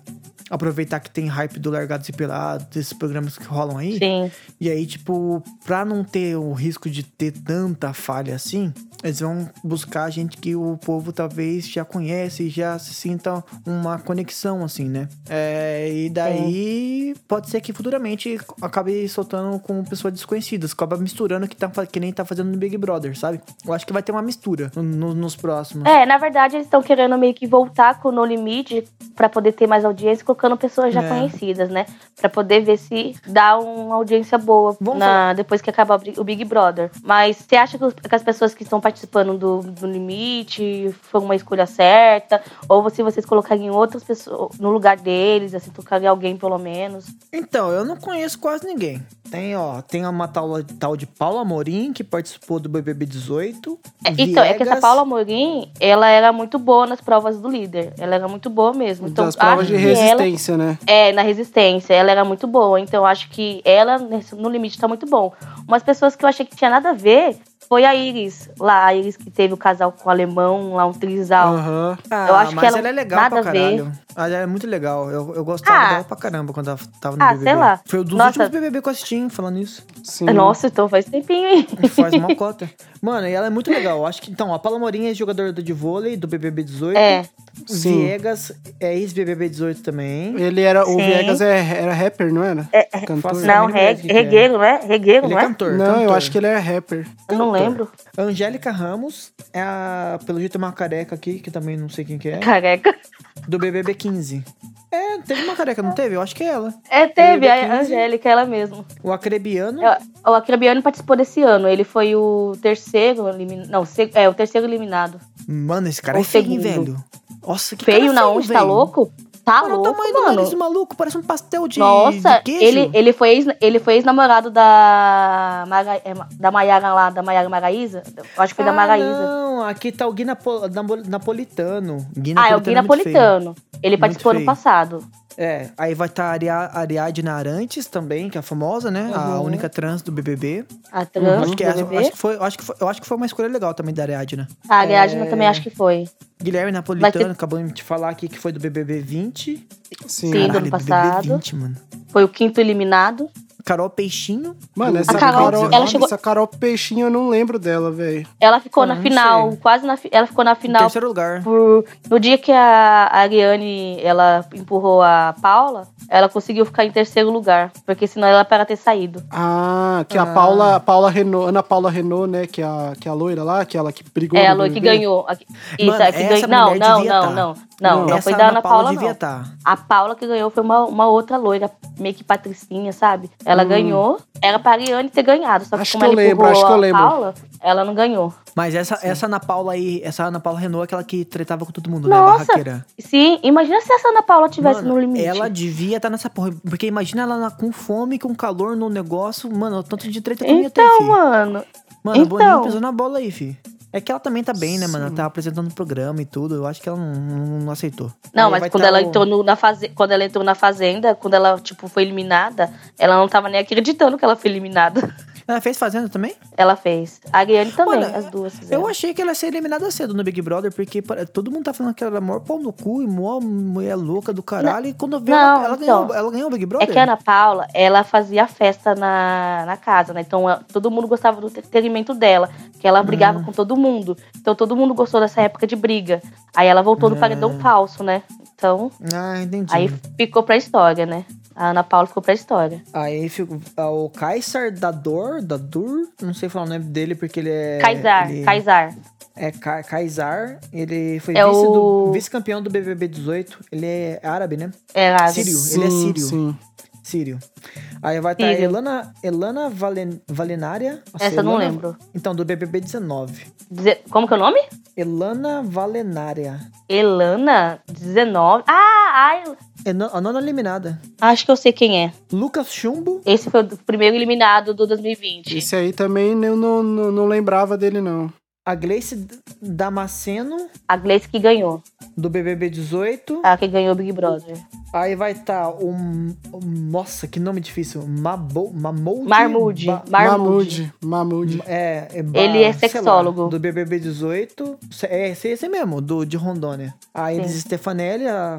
Aproveitar que tem hype do Largados e Pelados, desses programas que rolam aí.
Sim.
E aí, tipo, pra não ter o risco de ter tanta falha assim, eles vão buscar gente que o povo talvez já conhece já se sinta uma conexão, assim, né? É, e daí pode ser que futuramente acabe soltando com pessoas desconhecidas, acaba misturando que, tá, que nem tá fazendo no Big Brother, sabe? Eu acho que vai ter uma mistura no- no- nos próximos.
É, na verdade, eles estão querendo meio que voltar com o No Limite pra poder ter mais audiência, colocando pessoas já
É.
conhecidas, né? Pra poder ver se dá uma audiência boa na, depois que acabar o Big- o Big Brother. Mas você acha que, os- que as pessoas que estão participando do, do Limite foi uma escolha certa? Ou se vocês colocarem outras pessoas no lugar deles, assim, tocarem alguém pelo menos?
Então, eu não conheço quase ninguém. Tem, ó, tem uma tal, tal de Paula Amorim, que participou do BBB 18.
É, Então, é que essa Paula Amorim, ela era muito boa nas provas do líder. Ela era muito boa mesmo. Então,
das provas
acho
de
que ela-
resistência, né?
É, na resistência. Ela era muito boa. Então, acho que ela, nesse- no limite, tá muito bom. Umas pessoas que eu achei que tinha nada a ver foi a Iris. Lá, a Iris que teve o casal com o alemão, lá um trisal.
Aham.
Ah,
Eu acho que
mas
ela
ela é legal
nada a ver.
Ela é muito legal. Eu, eu gostava
Ah.
dela pra caramba quando ela tava no
Ah,
BBB.
sei lá.
Foi um dos
Nossa.
últimos BBB que eu assisti, falando isso.
Sim.
Nossa, então faz tempinho, hein?
Faz uma cota. Mano, e ela é muito legal. Eu Acho que, então, a Paula Morim é jogadora de vôlei do BBB 18.
É.
Sim.
Viegas é ex-BBB 18 também.
Ele era. O
Sim.
Viegas é- era rapper, não era? Cantor.
faço-
Não,
mínima
re,
ideia do que que é.
regueiro, não é? Regueiro,
Ele
não
é
é?
cantor.
Não, eu
cantor.
acho que ele é rapper.
Eu não
cantor.
lembro.
Angélica Ramos é a. Pelo jeito, é uma careca aqui, que também não sei quem que é.
Careca.
Do BBB 15. É, teve uma careca, não teve? Eu acho que é ela.
É, teve,
BBB
a
15.
Angélica, ela mesmo.
O Acrebiano.
É, O Acrebiano participou desse ano. Ele foi o terceiro eliminado. Não, é, o terceiro eliminado.
Mano, esse cara
O
é feio,
segundo.
velho. Nossa, que
Feio
cara
na onde, tá louco? Tá
Olha o
louco,
tamanho do
mano.
nariz do maluco, parece um pastel de,
Nossa,
de
ele, ele foi ex, ele foi ex-namorado da Mara, é, da Maiara lá, da Maiara Maraíza. Acho que foi da
Ah,
Maraíza.
não, aqui tá o Gui Napo- Napo- Napolitano. Gui
Ah, é o Gui
feio.
Napolitano. Ele
Muito
participou no
feio.
passado.
É, aí vai estar tá a Aria- Ariadne Arantes também, que é a famosa, né? A
Uhum.
única trans do BBB.
A trans
acho,
do
que essa-
BBB.
acho que foi, acho que foi, eu acho que foi uma escolha legal também da Ariadne.
A Ariadne
É.
também acho que foi.
Guilherme Napolitano,
ter-
acabamos de falar aqui que foi do BBB 20.
Sim.
Sim. do ano
Caralho,
passado.
BBB 20, mano.
Foi o quinto eliminado.
Carol Peixinho.
Mano, essa
A Carol,
Carol,
ela chegou-
essa Carol Peixinho eu não lembro dela, velho.
Ela ficou
Ah,
na
não
final,
sei.
quase na ela ficou na
Em
final
terceiro lugar.
por no dia que a Ariane ela empurrou a Paula, ela conseguiu ficar em terceiro lugar, porque senão ela era para ter saído.
Ah, que a
Ah.
Paula, Paula Renault, Ana Paula Renault, né? Que é a, que é a loira lá, aquela que brigou.
É a
no
Loi que ganhou. A- Isso,
Mano,
é a que
essa
ganhou. Não,
mulher
não, não,
tá.
não, não. Não
Essa
foi da Ana Paula,
devia
não.
estar.
A Paula que ganhou foi uma, uma outra loira, meio que patricinha, sabe? Ela
Hum.
ganhou, era pra Ariane ter ganhado, só que
Acho
como
que eu
ela
lembro,
empurrou
acho que eu
a
lembro.
Paula, ela não ganhou.
Mas essa, essa Ana Paula aí, essa Ana Paula Renault é aquela que tretava com todo mundo, né?
Nossa,
Barraqueira.
Sim, imagina se essa Ana Paula tivesse
Mano,
no limite.
Ela devia estar nessa porra. Porque imagina ela com fome, com calor no negócio. Mano, o tanto de treta que não ia ter,
Então, mano.
Mano, a Boninho
então.
pisou na bola aí, fi. É que ela também tá bem, né, mano? Ela tá apresentando o programa e tudo. Eu acho que ela não, não- não aceitou.
Não,
Aí
mas quando
tá
ela
o-
entrou no- na faze... quando ela entrou na fazenda, quando ela tipo foi eliminada, ela não tava nem acreditando que ela foi eliminada.
Ela fez Fazenda também?
Ela fez. A Ariane também,
Mano,
as duas fizeram.
Eu achei que ela ia ser eliminada cedo no Big Brother, porque todo mundo tá falando que ela era maior pau no cu e mó mulher louca do caralho. E quando eu vi
Não,
ela, ela,
então.
ganhou, ela ganhou o Big
É
Brother?
que a Ana Paula, ela fazia festa na, na casa, né? Então ela- todo mundo gostava do entretenimento dela, que ela brigava
Hum.
com todo mundo. Então todo mundo gostou dessa época de briga. Aí ela voltou no paredão falso, né? Então,
Ah, entendi.
aí ficou pra história, né? A Ana Paula ficou pra história.
Aí fica ah, o Kaysar Dador, Dadur, não sei falar o nome dele porque ele é.
Kaysar,
ele
Kaysar.
É Ka- Kaysar, ele foi
É
vice do-
o-
vice-campeão do BBB 18. Ele é árabe, né?
É lá.
Sírio, ele é
Sim,
sírio.
Sim.
Sírio. Aí vai estar
Sírio.
Elana, Elana Valen, Valenária. Nossa,
Essa eu não
Elana-
lembro.
Então, do BBB 19.
Dize- Como que é o nome?
Elana Valenária.
Elana 19. Ah, ai,
É a nona eliminada.
acho que eu sei quem é.
Lucas Chumbo.
Esse foi o primeiro eliminado do 2020.
Esse aí também eu não, não, não lembrava dele, não.
A Gleice Damasceno,
A Gleice que ganhou.
do BBB 18.
A que ganhou o Big Brother.
Aí vai estar o, o- Nossa, que nome difícil. Mabo, Mamoud.
Marmude.
Ba-
Marmude.
Mahmoud.
É, é ba-
Ele é
sei lá,
sexólogo.
do BBB 18. É esse, esse mesmo, do, de Rondônia. A Elis
Sim.
Stefanelli, a,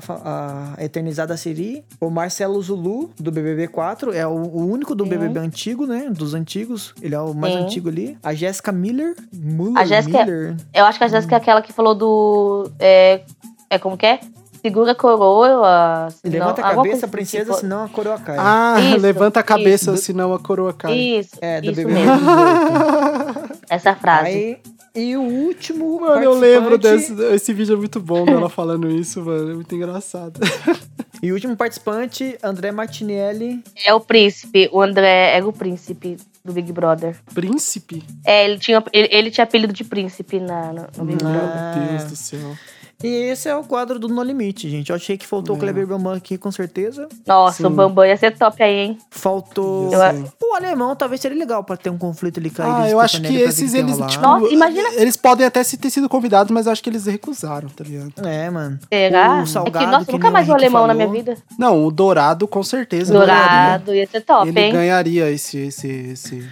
a eternizada Siri. O Marcelo Zulu, do BBB 4. É o, o único do
Sim.
BBB antigo, né? Dos antigos. Ele é o mais
Sim.
antigo ali. A Jéssica Miller. Muller,
A Jéssica-
Miller.
Eu acho que a Jéssica é aquela que falou do. É, é como que é? Segura a coroa. senão-
Levanta a cabeça,
coisa
princesa,
assim,
senão a coroa cai.
Ah,
Isso,
levanta a cabeça,
isso.
senão a coroa cai.
Isso,
é, do
isso
BBB
mesmo.
18.
Essa frase.
Aí, e o último.
Mano, eu lembro
participante-
desse. Esse vídeo é muito bom dela falando isso, mano. É muito engraçado.
E o último participante, André Martinelli.
É o príncipe. O André era o príncipe do Big Brother.
Príncipe?
É, ele tinha, ele, ele tinha apelido de príncipe na, no, no Big Brother.
Meu Deus do céu.
E esse é o quadro do No Limite, gente. Eu achei que faltou o Kleber Bambam aqui, com certeza.
Nossa,
Sim.
o Bambam ia ser top aí, hein?
Faltou.
Eu-
O alemão talvez seria legal pra ter um conflito ali com a
Ah, eu acho que esses, eles, tipo,
Nossa, imagina-
eles podem até se ter sido convidados, mas eu acho que eles recusaram, tá ligado?
É, mano.
Será?
O
é
Salgado,
que, nossa,
que
nunca mais
o
alemão na
falou.
minha vida.
Não, o Dourado com certeza ganharia.
Dourado, ia ser top,
Ele
hein?
ganharia esse, esse, esse, esse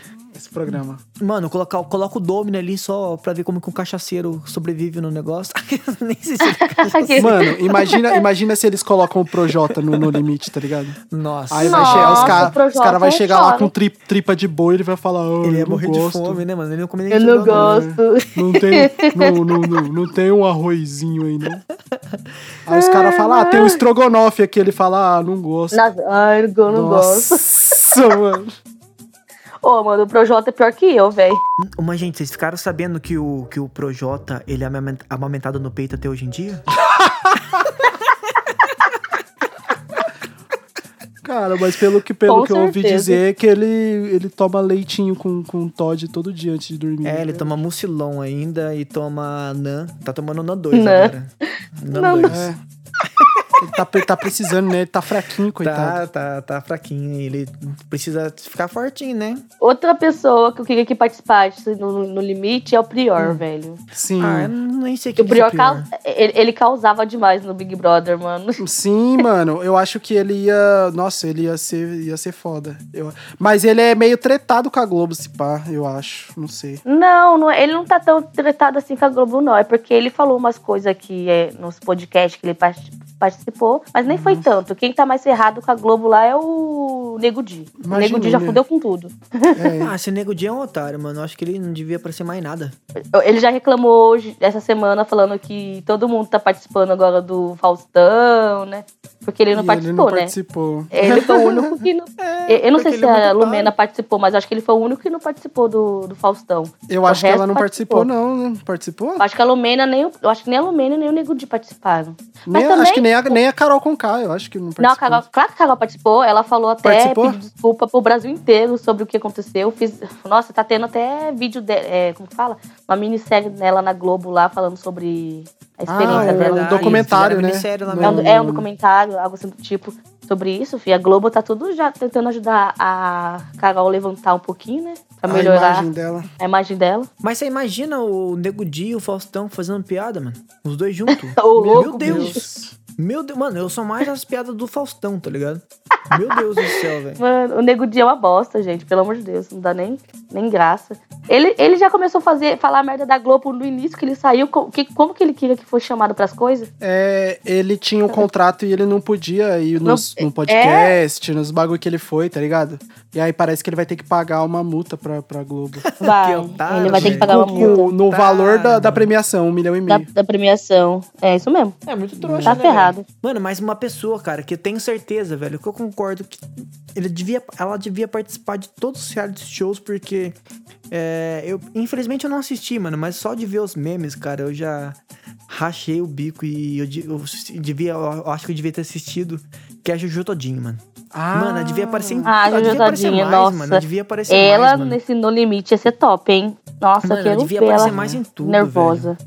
programa.
Mano, colocar, coloca o Domino ali só pra ver como que um cachaceiro sobrevive no negócio. Nem sei se ele é.
Mano, imagina, imagina se eles colocam o Projota no, no limite, tá ligado?
Nossa.
Aí vai
Nossa,
chegar, os caras cara vai
eu
chegar lá com tri- tripa de boi, ele vai falar, oh,
Ele ia morrer
gosto.
de fome, né, mano? Ele não come nem
Eu não
não.
gosto.
Não tem, não, não, não, não tem um arrozinho aí, não. Aí os caras falam, ah, tem um estrogonofe aqui. Ele fala, ah, não gosto.
Nossa, ai, eu não gosto.
Nossa, mano.
Ô, mano, o Projota é pior que eu, velho.
Mas, gente, vocês ficaram sabendo que o, que o Projota, ele é amament- amamentado no peito até hoje em dia?
Cara, mas pelo que, pelo
Com
que eu ouvi dizer, é que ele, ele toma leitinho com, com Todd todo dia antes de dormir.
É, ele toma mucilon ainda e toma Nan. Tá tomando Nan 2
Nan.
agora. Nan
Nan.
2.
Ele tá, ele tá precisando, né? Ele tá fraquinho,
Tá,
coitado.
tá, tá fraquinho. Ele precisa ficar fortinho, né?
Outra pessoa que eu queria que participasse no, no limite é o Prior, velho.
Sim.
Ah, eu nem sei o
Que
que,
o
que é
Prior, cau- ele, ele causava demais no Big Brother, mano.
Sim, mano, eu acho que ele ia. Nossa, ele ia ser, ia ser foda. Eu... Mas ele é meio tretado com a Globo, se pá, eu acho. Não sei.
Não, não é- ele não tá tão tratado assim com a Globo, não. É porque ele falou umas coisas aqui é, nos podcasts que ele part- participou, mas nem
Uhum.
foi tanto. Quem tá mais ferrado com a Globo lá é o Nego Di. O
Imagina,
Nego Di já
né?
fudeu com tudo.
É,
Ah, esse Nego Di é um otário, mano. Eu acho que ele não devia aparecer mais nada.
Ele já reclamou hoje, essa semana, falando que todo mundo tá participando agora do Faustão, né? Porque ele não
e
participou,
ele não
né?
participou.
Ele foi o único que não. eu não sei se
é
a Lumena participou, mas acho que ele foi o único que não participou do, do Faustão.
Eu
O
acho que ela não participou, não, né? Participou?
Acho que a Lumena nem. o- Eu acho que nem a Lumena nem o Nego Di participaram. Mas
Nem-
também.
acho que nem a, nem a Carol Conká, eu acho que não participou.
Não, a Carol, claro que a Carol participou. Ela falou até,
Participou?
pediu desculpa pro Brasil inteiro sobre o que aconteceu. Fiz, nossa, tá tendo até vídeo, de, é, como que fala? Uma minissérie dela na Globo lá, falando sobre a experiência
Ah, é
dela.
um documentário, né?
minissérie lá
No-
É um,
mesmo.
é um documentário, algo assim do tipo, sobre isso, filho. A Globo tá tudo já tentando ajudar a Carol levantar um pouquinho, né? Pra
A
melhorar
imagem dela.
a imagem dela.
Mas você imagina o Nego Di e o Faustão fazendo piada, mano? Os dois juntos. Meu
louco,
Deus. Meu Deus, mano, eu sou mais as piadas do Faustão, tá ligado? Meu Deus do céu, velho.
Mano, o Nego Di é uma bosta, gente. Pelo amor de Deus. Não dá nem, nem graça. Ele, ele já começou a fazer, falar merda da Globo no início que ele saiu. Que, como que ele queria que fosse chamado pras coisas?
É, ele tinha um contrato e ele não podia ir nos, no podcast, nos bagulho que ele foi, tá ligado? E aí parece que ele vai ter que pagar uma multa pra, pra Globo.
Vai.
otário,
ele vai ter que pagar uma multa
no
Otário,
valor da, da premiação, um milhão e
da,
meio.
da premiação. É isso mesmo.
É muito trouxa,
Tá
né,
ferrado. Engraçado.
Mano, mas uma pessoa, cara, que eu tenho certeza, velho, que eu concordo que ele devia, ela devia participar de todos os reality shows, porque é, eu, infelizmente eu não assisti, mano, mas só de ver os memes, cara, eu já rachei o bico e eu, de- eu devia, eu acho que eu devia ter assistido, que é a Juju Todinho, mano.
Ah,
Mano, ela devia aparecer em
Ah,
ela
Juju
devia aparecer
Todinho,
mais,
nossa.
mano. Ela devia aparecer
Ela,
mais, mano.
nesse No Limite, ia ser top, hein? Nossa,
Mano,
eu quero
ela devia
ver
aparecer
ela
mais em tudo,
nervosa.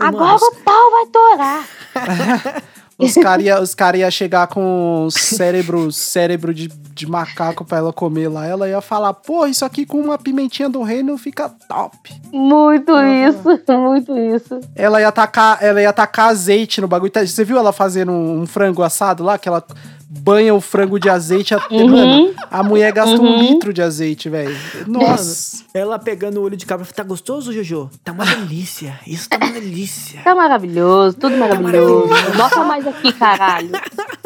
Mano,
Agora o pau vai torar.
Os caras iam cara ia chegar com cérebro, cérebro de, de macaco pra ela comer lá. Ela ia falar, pô, isso aqui com uma pimentinha do reino fica top.
Muito isso, muito isso.
Ela ia tacar, ela ia tacar azeite no bagulho. Tá, Você viu ela fazendo um, um frango assado lá? Que ela banha o frango de azeite. até-
Uhum.
Mano, a mulher gasta um litro de azeite, velho. Nossa.
Ela pegando o olho de cabra, tá gostoso, Jojo? Tá uma delícia. Isso tá uma delícia.
Tá maravilhoso, tudo maravilhoso. Bota mais aqui, caralho.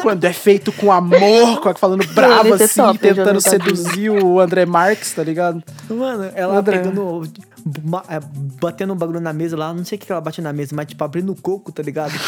Quando é feito com amor, com a- falando bravo
Deve ser
assim,
top,
tentando
Todinho.
seduzir o André Marques, tá ligado?
Mano, ela
André.
pegando. É, batendo um bagulho na mesa lá, não sei o que que ela bate na mesa, mas tipo, abrindo o coco, tá ligado?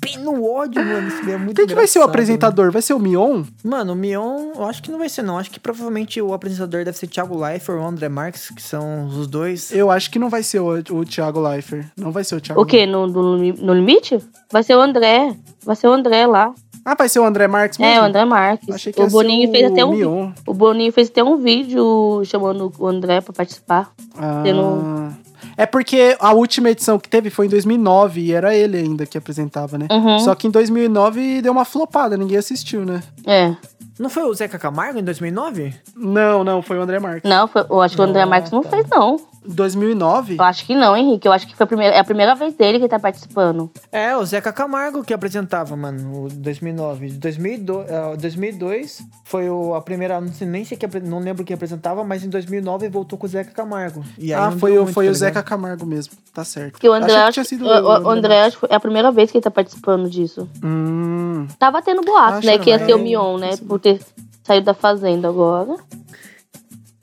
Pim, no ódio, mano. Isso é muito
Quem que vai ser o apresentador? Vai ser o Mion?
Mano. Mano, o Mion, eu acho que não vai ser, não. Acho que provavelmente o apresentador deve ser Thiago Leifert ou André Marques, que são os dois.
Eu acho que não vai ser o, o Thiago Leifert. Não vai ser o Thiago
O quê? No, no, no limite? Vai ser o André. Vai ser o André lá.
Ah, vai ser o André Marques mesmo?
É, o André Marques.
Achei que
O Boninho fez até um.
Mion.
O Boninho fez até um vídeo chamando o André pra participar.
Ah.
Tendo-
É porque a última edição que teve foi em 2009 e era ele ainda que apresentava, né?
Uhum.
Só que em 2009 deu uma flopada, ninguém assistiu, né?
É.
Não foi o Zeca Camargo em 2009?
Não, não, foi o André Marques.
Não, foi- eu acho que o André Marques não fez, não.
2009?
Eu acho que não, Henrique. Eu acho que foi a primeira, é a primeira vez dele que tá participando.
É, o Zeca Camargo que apresentava, mano, o 2009. 2002, eh, 2002 foi o, a primeira, não sei nem sei que, apre- não lembro quem apresentava, mas em 2009 voltou com o Zeca Camargo. E aí
ah, foi, o,
muito,
foi
tá
o Zeca? Camargo mesmo. Tá certo.
Porque o André,
Achei que
acho-
tinha sido
o, o- o André acho que é a primeira vez que ele tá participando disso.
Hum.
Tava tendo boato,
Acho
né? Que ia
que
ser o. Mion, né? Por ter saído da Fazenda agora.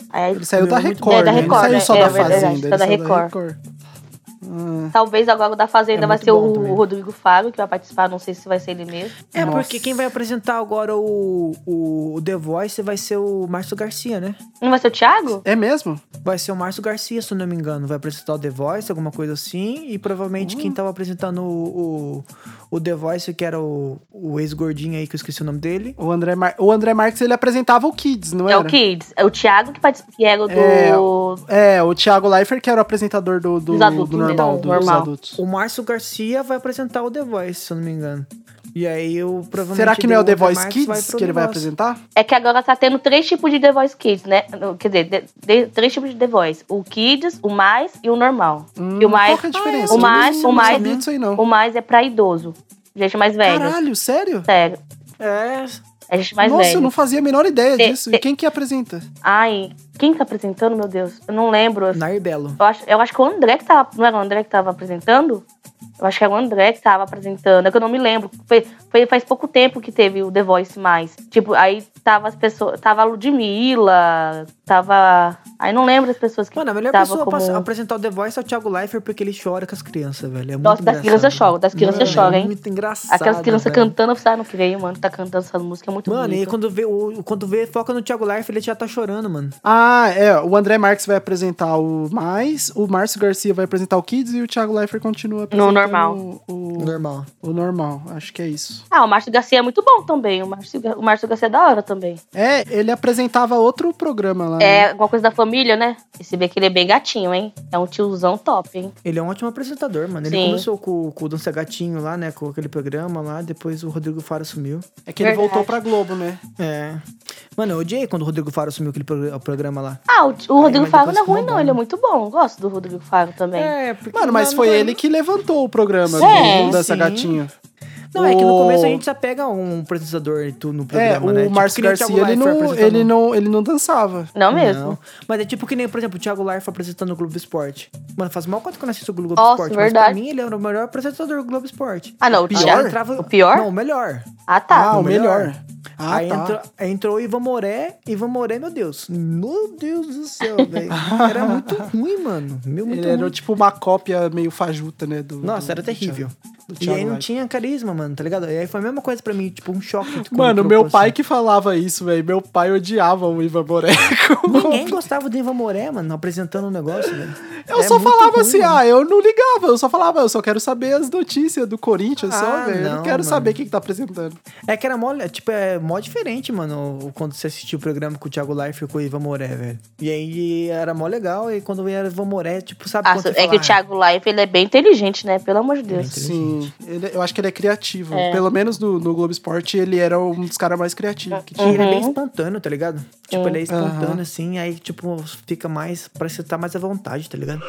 Aí,
Ele saiu da Record.
É, da
né?
Record,
Ele
né?
saiu só
É
da
verdade,
Fazenda.
tá
ele
da
saiu
Record. Talvez agora o da Fazenda
É
vai ser o
também.
Rodrigo Faro, que vai participar. Não sei se vai ser ele mesmo.
É,
Nossa.
porque quem vai apresentar agora o, o, The Voice vai ser o Márcio Garcia, né?
Não vai ser o Thiago?
É mesmo?
Vai ser o Márcio Garcia, se eu não me engano. Vai apresentar o The Voice, alguma coisa assim. E provavelmente
Hum.
quem tava apresentando o, o, o The Voice, que era o, o ex-gordinho aí, que eu esqueci o nome dele.
O André, Mar... o André Marques, ele apresentava o Kids, não
É
era?
o Kids. É o Thiago que, participa, que era o do.
É, É, o Thiago Leifert, que era o apresentador do, do, do normal, dos
Normal.
adultos.
O Márcio Garcia vai apresentar o The Voice, se eu não me engano. E aí eu provavelmente.
Será que não é o The Voice Kids que ele vai apresentar?
É que agora tá tendo três tipos de The Voice Kids, né? Quer dizer, de- de- três tipos de The Voice. O Kids, o mais e o normal.
Hum,
e o mais,
Qual que é a diferença?
o mais, o mais,
aí, não.
o mais é pra idoso. Gente mais velha.
Caralho, sério?
Sério.
É.
É gente mais
Nossa,
velha.
eu não fazia a menor ideia
Te-
disso.
te-
E quem que apresenta?
Ai, quem tá apresentando, meu Deus? Eu não lembro.
Nair Belo.
Eu acho, eu acho que o André que tava. Não era o André que tava apresentando? Eu acho que era o André que tava apresentando. É que eu não me lembro. Foi, foi faz pouco tempo que teve o The Voice mais. Tipo, aí tava as pessoas. Tava a Ludmilla, tava. Aí não lembro as pessoas que
Mano, a melhor
tava
pessoa
como...
pra apresentar o The Voice é o Thiago Leifert, porque ele chora com as crianças, velho. É muito
Nossa, das crianças choram, das crianças
Mano,
choram,
é
hein?
muito engraçado.
Aquelas crianças
velho.
cantando, eu falei, ah, não creio, mano, tá cantando essa música, é muito
Mano, e
bonita.
quando vê, o, quando vê, foca no Thiago Leifert, ele já tá chorando, mano.
Ah, é. O André Marques vai apresentar o Mais, o Márcio Garcia vai apresentar o Kids e o Thiago Leifert continua apresentando
normal.
O, o,
Normal.
o normal. Acho que é isso.
Ah, o Márcio Garcia é muito bom também. O Márcio, o Márcio Garcia é da hora também.
É, ele apresentava outro programa lá. né?
É alguma coisa da família, né? E se vê que ele é bem gatinho, hein? É um tiozão top, hein?
Ele é um ótimo apresentador, mano. Ele
Sim.
começou com, com o Dança Gatinho lá, né? Com aquele programa lá. Depois o Rodrigo Faro sumiu.
É que ele
Verdade.
voltou pra Globo, né?
É. Mano, eu odiei quando o Rodrigo Faro sumiu aquele progr- programa lá.
Ah, o, o Rodrigo
mas
Faro não é ruim,
bom,
não. Ele é
né?
muito bom. Gosto do Rodrigo Faro também.
É, porque.
Mano, mas
não-
foi
não-
ele que levantou o programa
É,
do Dança. Gatinho.
Não, é que no
O-
começo a gente já pega um apresentador e tudo no
É,
programa,
o
né? Tipo,
Márcio
o Thiago
Garcia, ele não, ele, não, ele não dançava.
Não mesmo.
Não. Mas é tipo que nem, por exemplo, o Thiago Leifert apresentando o Globo Esporte. Mano, faz mal quanto que eu não assisto o Globo
Nossa,
Esporte. Mas
verdade.
pra mim, ele era o melhor apresentador do Globo Esporte.
Ah, não. O Thiago.
entrava-
O pior?
Não, o melhor.
Ah, tá.
Ah, o
o melhor.
melhor. Ah,
aí
tá.
entrou, entrou o Ivan Moré. Ivan Moré, meu Deus. Meu Deus do céu, velho. Era muito ruim, mano. Meu, muito
Ele era
ruim.
tipo uma cópia meio fajuta, né? Do,
Nossa,
do-
era
do
terrível.
do
E aí não
Leifert.
tinha carisma, mano, tá ligado? E aí foi a mesma coisa pra mim, tipo, um choque.
Mano, meu pai
assim.
que falava isso, velho. Meu pai odiava o Ivan Boreco.
Ninguém gostava do Ivan Moré, mano, apresentando o negócio, velho.
Eu
É
só falava
ruim,
assim,
mano.
ah, eu não ligava, eu só falava, eu só quero saber as notícias do Corinthians, só,
Ah,
velho. Eu não quero
mano.
saber quem que tá apresentando.
É que era mó, tipo, é mó diferente, mano, quando você assistiu o programa com o Thiago Life e com o Ivan Moré, velho. E aí era mó legal, e quando era Ivan Moré, tipo, sabe você
é
fala,
que o
ah,
Thiago Life, ele é bem inteligente, né? Pelo amor de Deus.
Sim, ele- eu acho que ele é criativo.
É.
Pelo menos no, no Globo Esporte, ele era um dos caras mais criativos que tinha.
ele é bem
Uhum.
espontâneo, tá ligado? Tipo, ele é espontâneo,
Aham.
assim, aí, tipo, fica mais. Parece que você tá mais à vontade, tá ligado?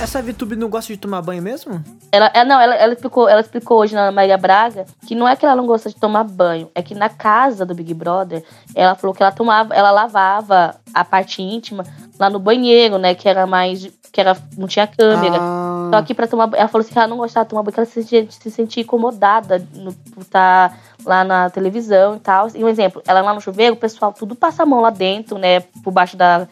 Essa VTube não gosta de tomar banho mesmo?
Ela, é, não, ela, ela, explicou, ela explicou hoje na Maria Braga que não é que ela não gosta de tomar banho, é que na casa do Big Brother, ela falou que ela tomava, ela lavava a parte íntima lá no banheiro, né? Que era mais. Que era, não tinha câmera.
Ah,
Só que pra tomar banho, ela falou assim que ela não gostava de tomar banho, porque ela se sentia, se sentia incomodada no, por estar lá na televisão e tal. E um exemplo, ela lá no chuveiro, o pessoal tudo passa a mão lá dentro, né? Por baixo da,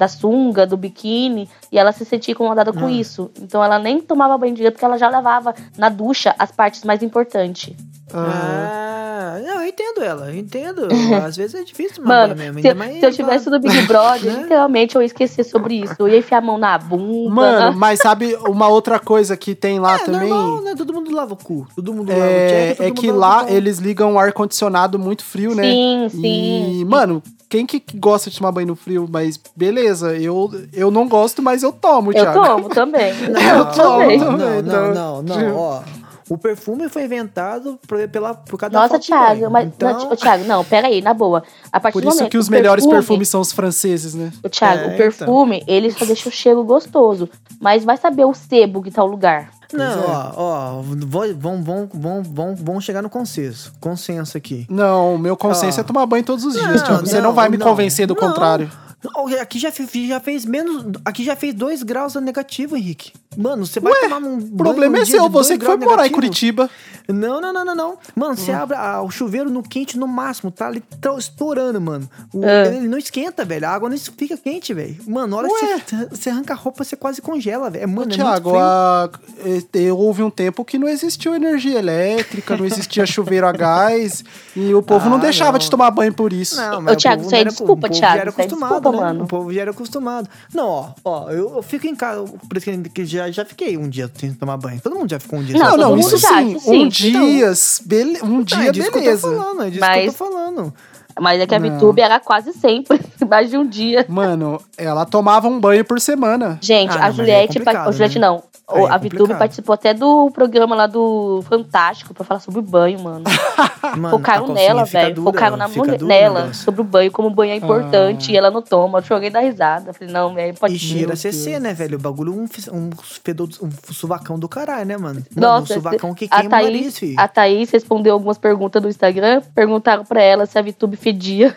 da sunga, do biquíni, e ela se sentia incomodada com isso. Então ela nem tomava banho direito, porque ela já lavava na ducha as partes mais importantes.
ah,
Ah, não, eu entendo ela, eu entendo. Às vezes é difícil
Mano,
mesmo.
se,
ainda mais
se eu tivesse no Big Brother,
Né?
literalmente eu ia esquecer sobre isso. Eu ia enfiar a mão na bunda.
Mano, mas sabe uma outra coisa que tem lá
É
também?
normal, né? Todo mundo lava o cu. Todo mundo lava o
É,
check, todo
é
mundo
que
o
lá eles ligam o ar-condicionado muito frio, né?
Sim, sim.
E, mano, quem que gosta de tomar banho no frio? Mas beleza, eu, eu não gosto, mas eu tomo,
Eu
Thiago.
tomo também.
Não,
eu também.
tomo.
Não, não,
Então,
não, não, ó. O perfume foi inventado por, pela, por causa da
Nossa,
falta de
Thiago, mas.
Então,
Não, Thiago, não, peraí, na boa. A partir
Por
do
isso
momento
que os melhores
perfume-
perfumes são os franceses, né?
O Thiago,
É,
o perfume, ele só deixa o cheiro gostoso. Mas vai saber o sebo que tá o lugar.
Não,
é.
ó, ó, vão, vão, vão, vão, vão, chegar no consenso. Consenso aqui.
Não, o meu consenso é tomar banho todos os dias, Thiago. Você não, vai me convencer do contrário.
Ó, Aqui já, já fez menos. Aqui já fez dois graus negativo, Henrique. Mano, você vai tomar um.
O problema é seu, você que foi morar em Curitiba.
Não, não, não, não, não. Mano,
Hum.
você abre a- o chuveiro no quente no máximo, tá ali tá estourando, mano. O-
É.
Ele não esquenta, velho. A água não fica quente, velho. Mano, na hora
Ué.
que você, arranca a roupa, você quase congela, velho. Mano, é
Thiago,
muito frio.
a, houve um tempo que não existiu energia elétrica, não existia chuveiro a gás, e o povo não
Ah,
deixava
não.
de tomar banho por isso.
Não,
Ô,
mas o
Thiago, isso aí desculpa, Thiago,
acostumado, né?
mano.
O povo já era acostumado. Não, ó, ó, eu, eu fico em casa, por isso que- já, já fiquei um dia sem tomar banho. Todo mundo já ficou um dia
Não,
Não,
sem
não,
todo
isso
já,
sim.
sim.
Um dia, bele... um
Não,
dia,
é disso
beleza.
que eu tô falando, é disso
Mas-
que eu tô falando.
Mas é que a
Não.
VTube era quase sempre, mais de um dia.
Mano, ela tomava um banho por semana.
Gente,
Ah, não,
a
aí é
Juliette.
complicado,
a Juliette
né?
não. O-
é
a VTube participou até do programa lá do Fantástico pra falar sobre banho, mano.
Mano, a
Focaram nela, velho.
dura,
Focaram na mulher,
duro o
nela,
negócio.
sobre o banho, como o banho é importante
Ah.
e ela não toma. Eu joguei da risada. Falei, não, velho, pode
E cheira CC, né, velho? O bagulho um, um fedor, um suvacão do caralho, né, mano? Mano,
Nossa,
um suvacão que
a
queima o
Thaís,
nariz, filho.
a Thaís respondeu algumas perguntas no Instagram. Perguntaram pra ela se a VTube fedia.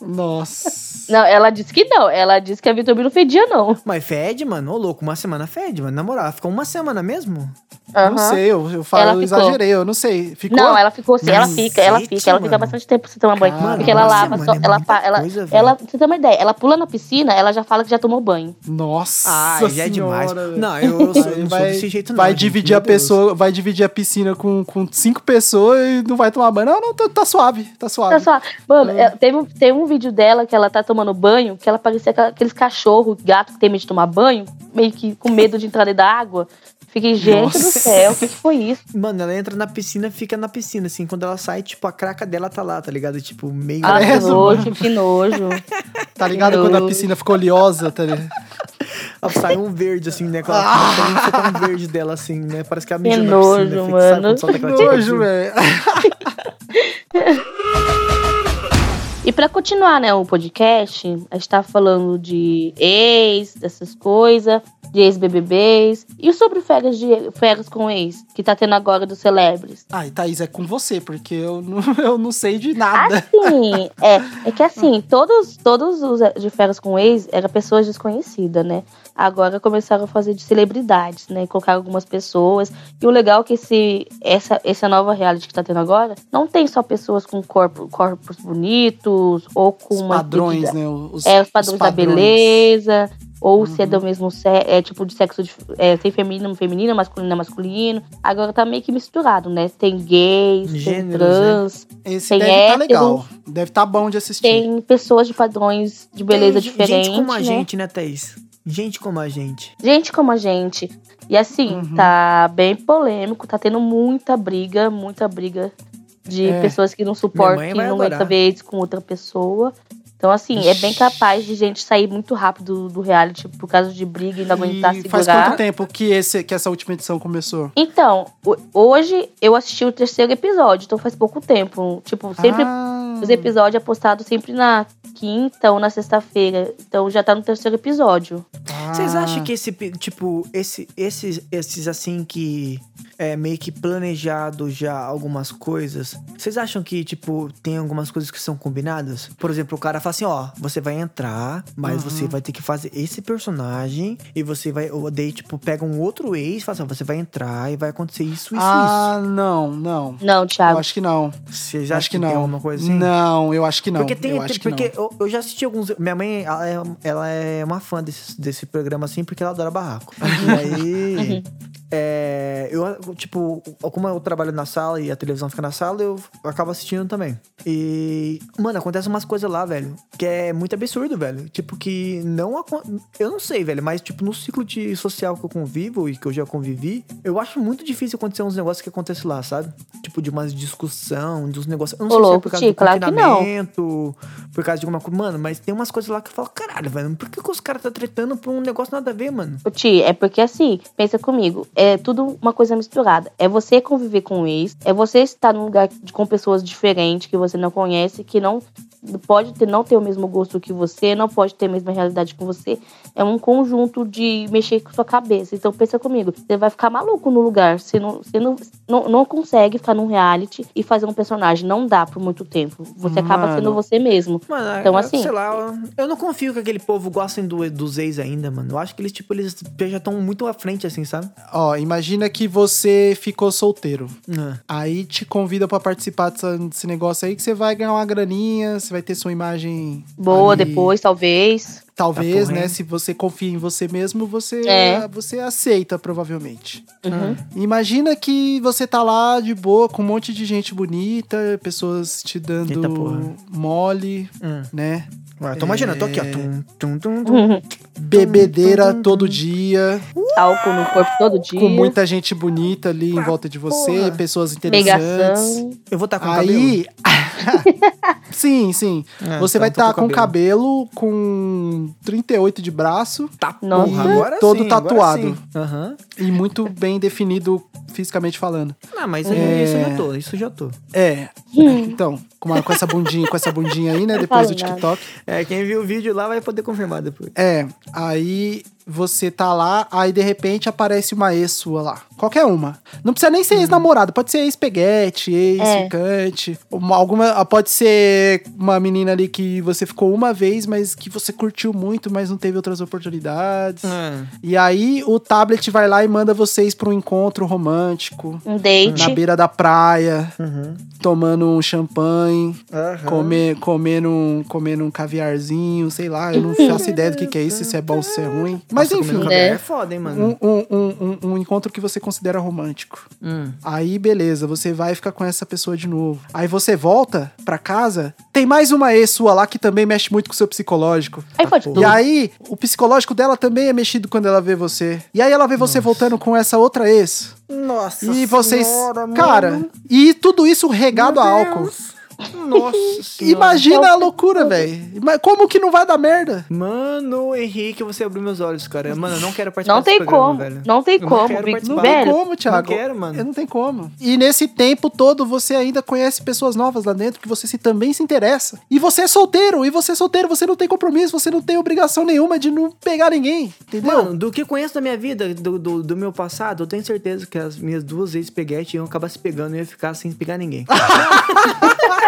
Nossa.
Não, ela disse que não. Ela disse que a VTube não fedia, não.
Mas fede, mano. Ô, louco, uma semana fede, mano. Na moral, ficou uma semana mesmo?
Eu Não sei, eu, eu, falo, eu exagerei, eu não sei. Ficou?
Não, ela ficou assim, ela fica, ela fica, ela fica
mano.
bastante tempo sem tomar banho.
Mano,
porque ela lava
semana
só,
é
ela, ela,
coisa,
ela, você ter uma ideia, ela pula na piscina, ela já fala que já tomou banho.
Nossa
Ah, já é demais. Não, eu, eu sou, não sou desse jeito, não.
vai
gente,
dividir a
Deus.
pessoa, vai dividir a piscina com, com cinco pessoas e não vai tomar banho. Não, não, tá, tá suave, tá suave.
Olha só, mano,
É.
é, teve, um- tem um vídeo dela que ela tá tomando banho, que ela parecia aqueles cachorros, gato que tem medo de tomar banho, meio que com medo de entrar dentro da água. Fiquei, gente do
Nossa.
céu, o que, que foi isso?
Mano, ela entra na piscina, fica na piscina, assim. Quando ela sai, tipo, a craca dela tá lá, tá ligado? Tipo, meio...
Ah, que nojo, que nojo.
Tá ligado
Que
quando a
nojo.
piscina ficou oleosa, tá ligado?
Ela sai um verde, assim, né? Aquela ah! tá um verde dela, assim, né? Parece que ela
Que
mijou na
nojo,
piscina. fica-
mano.
Sabe solta aquela tinta
Nojo, velho.
E pra continuar, né, o podcast, a gente tá falando de ex, dessas coisas, de ex-BBBs. E sobre férias, de, férias com ex, que tá tendo agora dos celebres?
Ai, Thaís, é com você, porque eu não, eu não sei de nada.
Assim, é, é que assim, todos, todos os de férias com ex eram pessoas desconhecidas, né? Agora começaram a fazer de celebridades, né? Colocaram algumas pessoas. E o legal é que esse, essa, essa nova reality que tá tendo agora, não tem só pessoas com corpo, corpos bonitos ou com
Os
uma
padrões,
medida-
né? Os,
É, os padrões, da beleza. Ou se é do mesmo se- é tipo de sexo dif- é, tem feminino, feminino, masculino, masculino. Agora tá meio que misturado, né? Tem gays, tem
Gêneros,
trans,
Esse
Tem
deve
hétero,
legal. Deve estar bom de assistir.
tem pessoas de padrões de beleza
Tem
diferentes,
Gente como a
né?
gente, né, Thaís? Gente como a gente.
Gente como a gente. E assim,
Uhum.
tá bem polêmico, tá tendo muita briga, muita briga de
É.
pessoas que não suportam, que não ver isso com outra pessoa. Então, assim, é bem capaz de gente sair muito rápido do reality por causa de briga e não aguentar
E
segurar.
faz quanto tempo que, esse, que essa última edição começou?
Então, ho- hoje eu assisti o terceiro episódio, então faz pouco tempo. Tipo, sempre
Ah,
os episódios é postado sempre na quinta ou na sexta-feira. Então já tá no terceiro episódio.
Vocês
ah.
acham que esse, tipo, esse, esses, esses assim que é meio que planejado já algumas coisas, vocês acham que, tipo, tem algumas coisas que são combinadas? Por exemplo, o cara fala assim, ó, você vai entrar, mas você vai ter que fazer esse personagem e você vai, ou daí, tipo, pega um outro ex e fala assim, ó, você vai entrar e vai acontecer isso, isso,
Ah, não, não.
Não,
Eu
Thiago.
acho que não.
isso. Vocês
acho
acham
que
tem
não.
alguma coisa assim?
Não, eu acho que não.
Porque tem,
eu acho
tem-
que
porque
não.
Eu, eu já assisti alguns. Minha mãe, ela é, ela é uma fã desse, desse programa assim, porque ela adora barraco. E aí. é, eu, tipo, como eu trabalho na sala e a televisão fica na sala, eu acabo assistindo também. E, mano, acontece umas coisas lá, velho, que é muito absurdo, velho. Tipo, que não. Eu não sei, velho, mas, tipo, no ciclo de social que eu convivo e que eu já convivi, eu acho muito difícil acontecer uns negócios que acontecem lá, sabe? Tipo, de umas discussão, dos negócios. Eu não
Ô,
sei se é
louco,
por causa
Ti,
do
claro não.
Por causa de alguma coisa. Mano, mas tem umas coisas lá que eu falo, caralho, velho, por que, que os caras tá tretando por um negócio nada a ver, mano?
Ti, é porque assim, pensa comigo, é tudo uma coisa misturada. É você conviver com o ex, é você estar num lugar com pessoas diferentes que você não conhece, que não pode ter, não ter o mesmo gosto que você, não pode ter a mesma realidade que você. É um conjunto de mexer com sua cabeça. Então pensa comigo, você vai ficar maluco no lugar. Você não, você não, não, não consegue ficar num reality e fazer um personagem. Não dá por muito tempo. Você acaba
Mano.
sendo você mesmo.
Mano,
Então,
eu-
assim-
sei lá, eu, não confio que aquele povo gostem do, dos ex ainda, mano. Eu acho que eles, tipo, eles já estão muito à frente, assim, sabe?
Ó, imagina que você ficou solteiro.
Ah.
Aí te convida pra participar dessa- desse negócio aí que você vai ganhar uma graninha, você vai ter sua imagem
Boa
ali.
depois, talvez.
Talvez,
Tá
né?
correndo.
Se você confia em você mesmo, você,
É.
você aceita, provavelmente.
Uhum.
Imagina que você tá lá de boa, com um monte de gente bonita, pessoas te dando mole,
Hum.
né?
Ué, tô imaginando, tô aqui, ó.
É.
Tum, tum, tum, tum.
Uhum.
Bebedeira todo dia,
Álcool no corpo todo dia.
com muita gente bonita ali em volta de você,
porra.
pessoas interessantes.
Pegação.
Eu vou estar com cabelo.
Aí. sim, sim.
É,
você
então
vai estar
com
com cabelo com 38 de braço
Tá,
Nossa.
porra, agora
Todo
sim, agora
tatuado.
sim. Aham.
e muito bem definido fisicamente falando.
Ah, mas
É.
isso eu já tô, isso já tô.
É. Então, com, uma- com essa bundinha, com essa bundinha aí, né? Depois do. TikTok.
É, quem viu o vídeo lá vai poder confirmar depois.
É, aí você tá lá, aí de repente aparece uma ex sua lá. Qualquer uma. Não precisa nem ser ex-namorado, pode ser ex-peguete, ex-ficante. Uma- Alguma, pode ser uma menina ali que você ficou uma vez, mas que você curtiu muito, mas não teve outras oportunidades.
Ah,
E aí o tablet vai lá e manda vocês pra um encontro romântico.
Um date.
Na beira da praia,
uhum.
tomando um champanhe, comer, comendo, um, comendo um caviarzinho, sei lá, eu não faço ideia do que, que é isso, se é bom ou se é ruim. Mas
Nossa,
enfim,
né?
caviar É foda, hein, mano.
um, um, um, um- um encontro que você considera romântico.
Hum.
Aí, beleza, você vai ficar com essa pessoa de novo. Aí você volta pra casa, tem mais uma ex sua lá que também mexe muito com o seu psicológico.
Aí pode
E aí, o psicológico dela também é mexido quando ela vê você. E aí ela vê você voltando com essa outra ex.
Nossa
E vocês.
senhora,
cara,
mano.
e tudo isso regado
Meu
a álcool.
Deus. Nossa senhora.
Imagina a loucura, velho. Mas Como que não vai dar merda?
Mano, Henrique, você abriu meus olhos, cara. Mano, eu não quero participar
Não tem
programa,
como.
velho.
Não tem
Eu não
como, Big.
Não
Velho,
tem como, Thiago.
não quero, mano.
Eu não tem como. E nesse tempo todo, você ainda conhece pessoas novas lá dentro que você se, também se interessa. E você é solteiro. E você é solteiro, você não tem compromisso, você não tem obrigação nenhuma de não pegar ninguém. Entendeu?
Mano, do que eu conheço da minha vida, do, do, do meu passado, eu tenho certeza que as minhas duas ex-peguetes iam acabar se pegando e eu ia ficar sem pegar ninguém.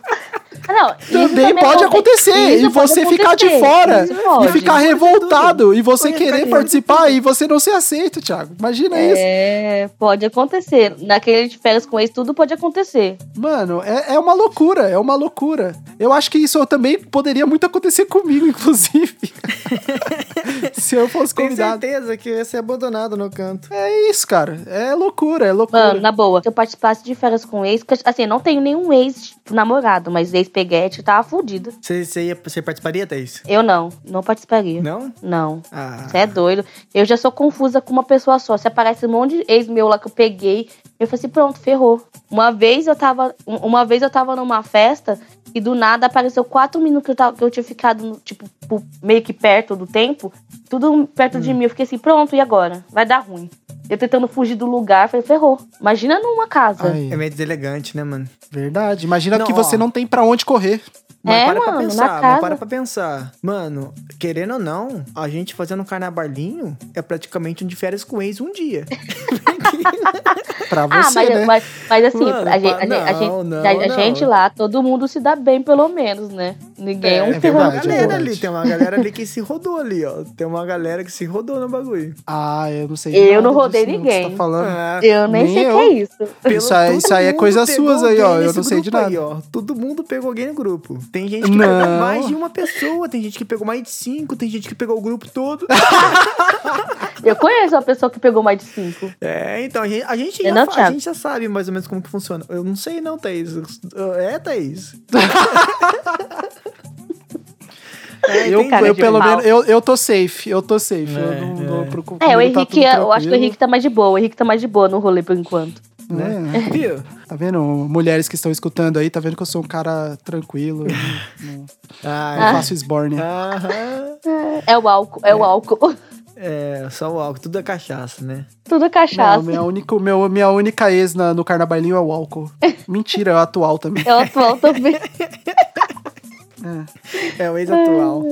não, isso
também pode
aconte-
acontecer. E você ficar de fora e ficar revoltado. E você querer participar e você não ser aceito, Thiago. Imagina isso.
É, pode acontecer. Naquele de férias com ex, tudo pode acontecer.
Mano, é, é uma loucura, é uma loucura. Eu acho que isso também poderia muito acontecer comigo, inclusive. Se eu fosse
Tenho
convidado.
certeza que ia ser abandonado no canto.
É isso, cara. É loucura, é loucura.
Mano, na boa, se eu participasse de férias com ex, assim, eu não tenho nenhum ex tipo, namorado, mas ex-peguete, eu tava fudida.
Você, você, ia, você participaria, Thaís?
Eu não, não participaria.
Não?
Não.
Ah.
Você é doido. Eu já sou confusa com uma pessoa só. Se aparece um monte de ex meu lá que eu peguei, eu falei assim, pronto, ferrou. Uma vez eu tava. um- Uma vez eu tava numa festa e do nada apareceu quatro minutos que eu, tava, que eu tinha ficado, tipo, meio que perto do tempo. Tudo perto
Hum.
de mim. Eu fiquei assim, pronto, e agora? Vai dar ruim. Eu tentando fugir do lugar, falei, ferrou. Imagina numa casa.
Aí,
É meio deselegante, né, mano?
verdade. Imagina
Não,
que você
ó.
não tem pra onde correr.
Mas
É,
para pra
mano, na
pensar, mas para pra pensar. Mano, querendo ou não, a gente fazendo um carnabalinho é praticamente um de férias com ex um dia.
Pra
Ah,
você,
mas,
né?
mas, mas assim,
Mano,
a, gente,
pa-
a, gente-
não, não,
a- a
não.
gente lá, todo mundo se dá bem, pelo menos, né? Ninguém é, um
tem uma
é
galera
verdade.
ali, tem uma galera ali que se rodou ali, ó. Tem uma galera que se rodou no bagulho.
Ah, eu não sei.
Eu
nada
não rodei
disso, não, que você
ninguém.
tá falando.
Ah,
Eu nem,
Nem
sei o que é isso.
pelo-
Isso aí- isso aí é coisa suas aí, ó, eu não sei de
grupo aí,
nada.
ó. Todo mundo pegou alguém no grupo. Tem gente que
Não.
pegou mais de uma pessoa, tem gente que pegou mais de cinco, tem gente que pegou o grupo todo.
Eu conheço uma pessoa que pegou mais de cinco.
É, então a gente, a gente, já, fa- a gente já sabe mais ou menos como que funciona. Eu não sei não, Thaís. É, Thaís. É,
Eu, eu pelo menos, eu, eu tô safe, eu tô safe. eu
É,
não,
é.
não procuro.
É, o
tá
Henrique,
tudo
eu acho que o. Henrique tá mais de boa. O Henrique tá mais de boa no rolê por enquanto.
É,
Viu?
tá vendo? Mulheres que estão escutando aí, tá vendo que eu sou um cara tranquilo. não, não
Ah,
faço esborne.
Aham.
É o álcool, é, o álcool.
É, só o álcool, tudo é cachaça, né?
Tudo é
Não,
cachaça.
minha única, meu, minha única ex na- no carnavalinho é o álcool. Mentira, é o atual também.
É o atual também.
É o ex-atual.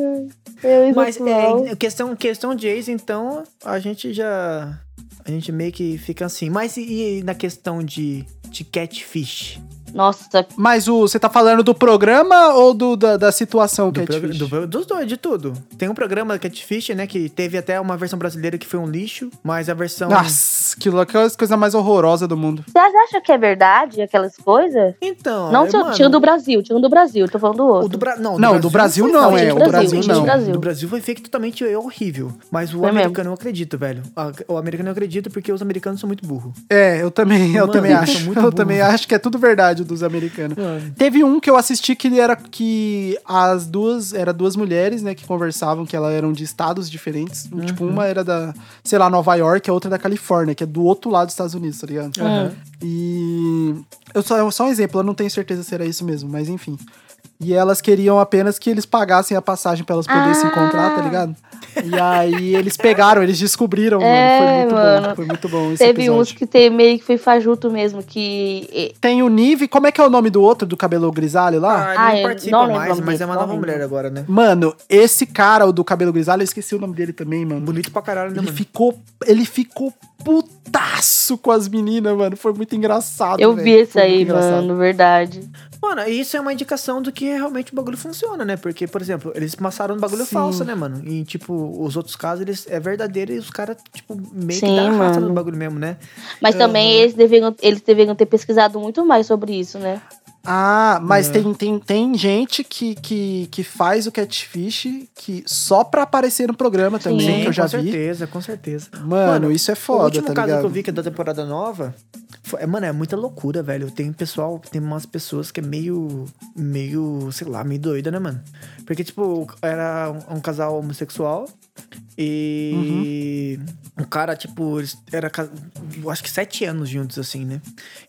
É o
Mas
atual.
é, questão, questão de ex, então, a gente já. A gente meio que fica assim. Mas e, e na questão de, de catfish?
Nossa,
Mas o, você tá falando do programa ou do, da, da situação
Do
Catfish?
do- dos dois, de tudo. Tem um programa Catfish, né? Que teve até uma versão brasileira que foi um lixo, mas a versão.
Nossa, aquilo é a coisa mais horrorosa do mundo.
vocês acham que é verdade aquelas coisas?
Então.
Não
é,
tinha,
mano,
tinha um do Brasil, tinha um do Brasil, tô falando do
O
outro.
do, Bra... não,
Não, do Brasil não, é,
o
Do
Brasil,
não.
do Brasil.
Do Brasil foi fake totalmente é horrível. Mas o
Foi
americano eu acredito, velho. O americano eu acredito porque os americanos são muito burros.
É, eu também, eu
Mano,
também acho.
muito
Eu também acho que é tudo verdade dos americanos.
Mano.
Teve um que eu assisti que ele era que as duas, era duas mulheres, né, que conversavam, que elas eram de estados diferentes. Tipo, uma era da, sei lá, Nova York, a outra da Califórnia, que é do outro lado dos Estados Unidos, tá ligado?
Aham.
E eu só, só um exemplo, eu não tenho certeza se era isso mesmo, mas enfim. E elas queriam apenas que eles pagassem a passagem pra elas poderem se encontrar, tá ligado? E aí eles pegaram, eles descobriram,
É,
mano. Foi muito
mano.
bom. Foi muito bom esse
Teve
episódio.
uns que tem, meio que foi fajuto mesmo, que.
Tem o Nive, como é que é o nome do outro, do cabelo grisalho lá?
Ah,
Ah,
participa
não
mais, mas
dele,
é uma nova
lembro.
mulher agora, né?
Mano, esse cara, o do cabelo grisalho, eu esqueci o nome dele também, mano.
Bonito pra caralho, né,
Ele
mano?
ficou, ele ficou putaço com as meninas, mano. Foi muito engraçado.
Eu
velho.
vi isso aí,
engraçado.
mano, verdade.
Mano, isso é uma indicação do que realmente o bagulho funciona, né? Porque, por exemplo, eles passaram um bagulho
Sim.
falso, né, mano? E, tipo, os outros casos, eles é verdadeiro e os caras, tipo, meio que
Sim,
dá a raça no bagulho mesmo, né?
Mas também eles deveriam, eles deveriam ter pesquisado muito mais sobre isso, né?
Ah, mas
É.
tem, tem, tem gente que, que, que faz o catfish que só pra aparecer no programa também,
Sim,
que eu já
com
vi.
certeza, com certeza.
Mano, isso é
o
foda,
último
tá
caso
ligado?
que eu vi que é da temporada nova, foi- é, mano, é muita loucura, velho. Tem pessoal, tem umas pessoas que é meio, meio, sei lá, meio doida, né, mano? Porque, tipo, era um, um casal homossexual e
Uhum.
um cara, tipo, era acho que sete anos juntos, assim, né?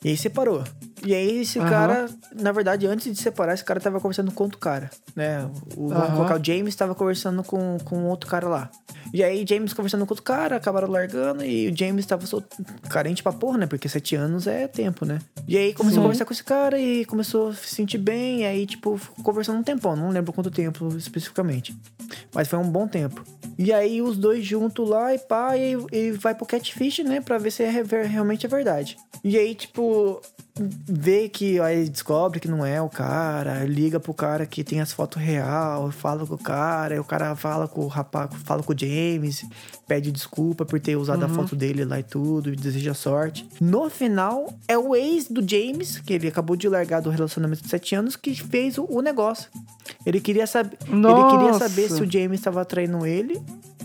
E aí separou. E aí esse
Aham.
cara, na verdade, antes de separar, esse cara tava conversando com outro cara, né? O, vamos
Aham.
colocar o James tava conversando com, com outro cara lá. E aí, James conversando com outro cara, acabaram largando e o James tava sol... carente pra porra, né? Porque sete anos é tempo, né? E aí começou a conversar com esse cara e começou a se sentir bem. E aí, tipo, ficou conversando um tempão, não lembro quanto tempo especificamente. Mas foi um bom tempo. E aí, os dois juntos lá e pá, e, e vai pro catfish, né? Pra ver se é, re- realmente é verdade. E aí, tipo, vê que aí descobre que não é o cara, liga pro cara que tem as fotos real, fala com o cara, aí o cara fala com o rapaz, fala com o James, pede desculpa por ter usado a foto dele lá e tudo, e deseja sorte. No final, é o ex do James, que ele acabou de largar do relacionamento de 7 anos, que fez o, o negócio. Ele queria saber, ele queria saber se o James estava traindo ele,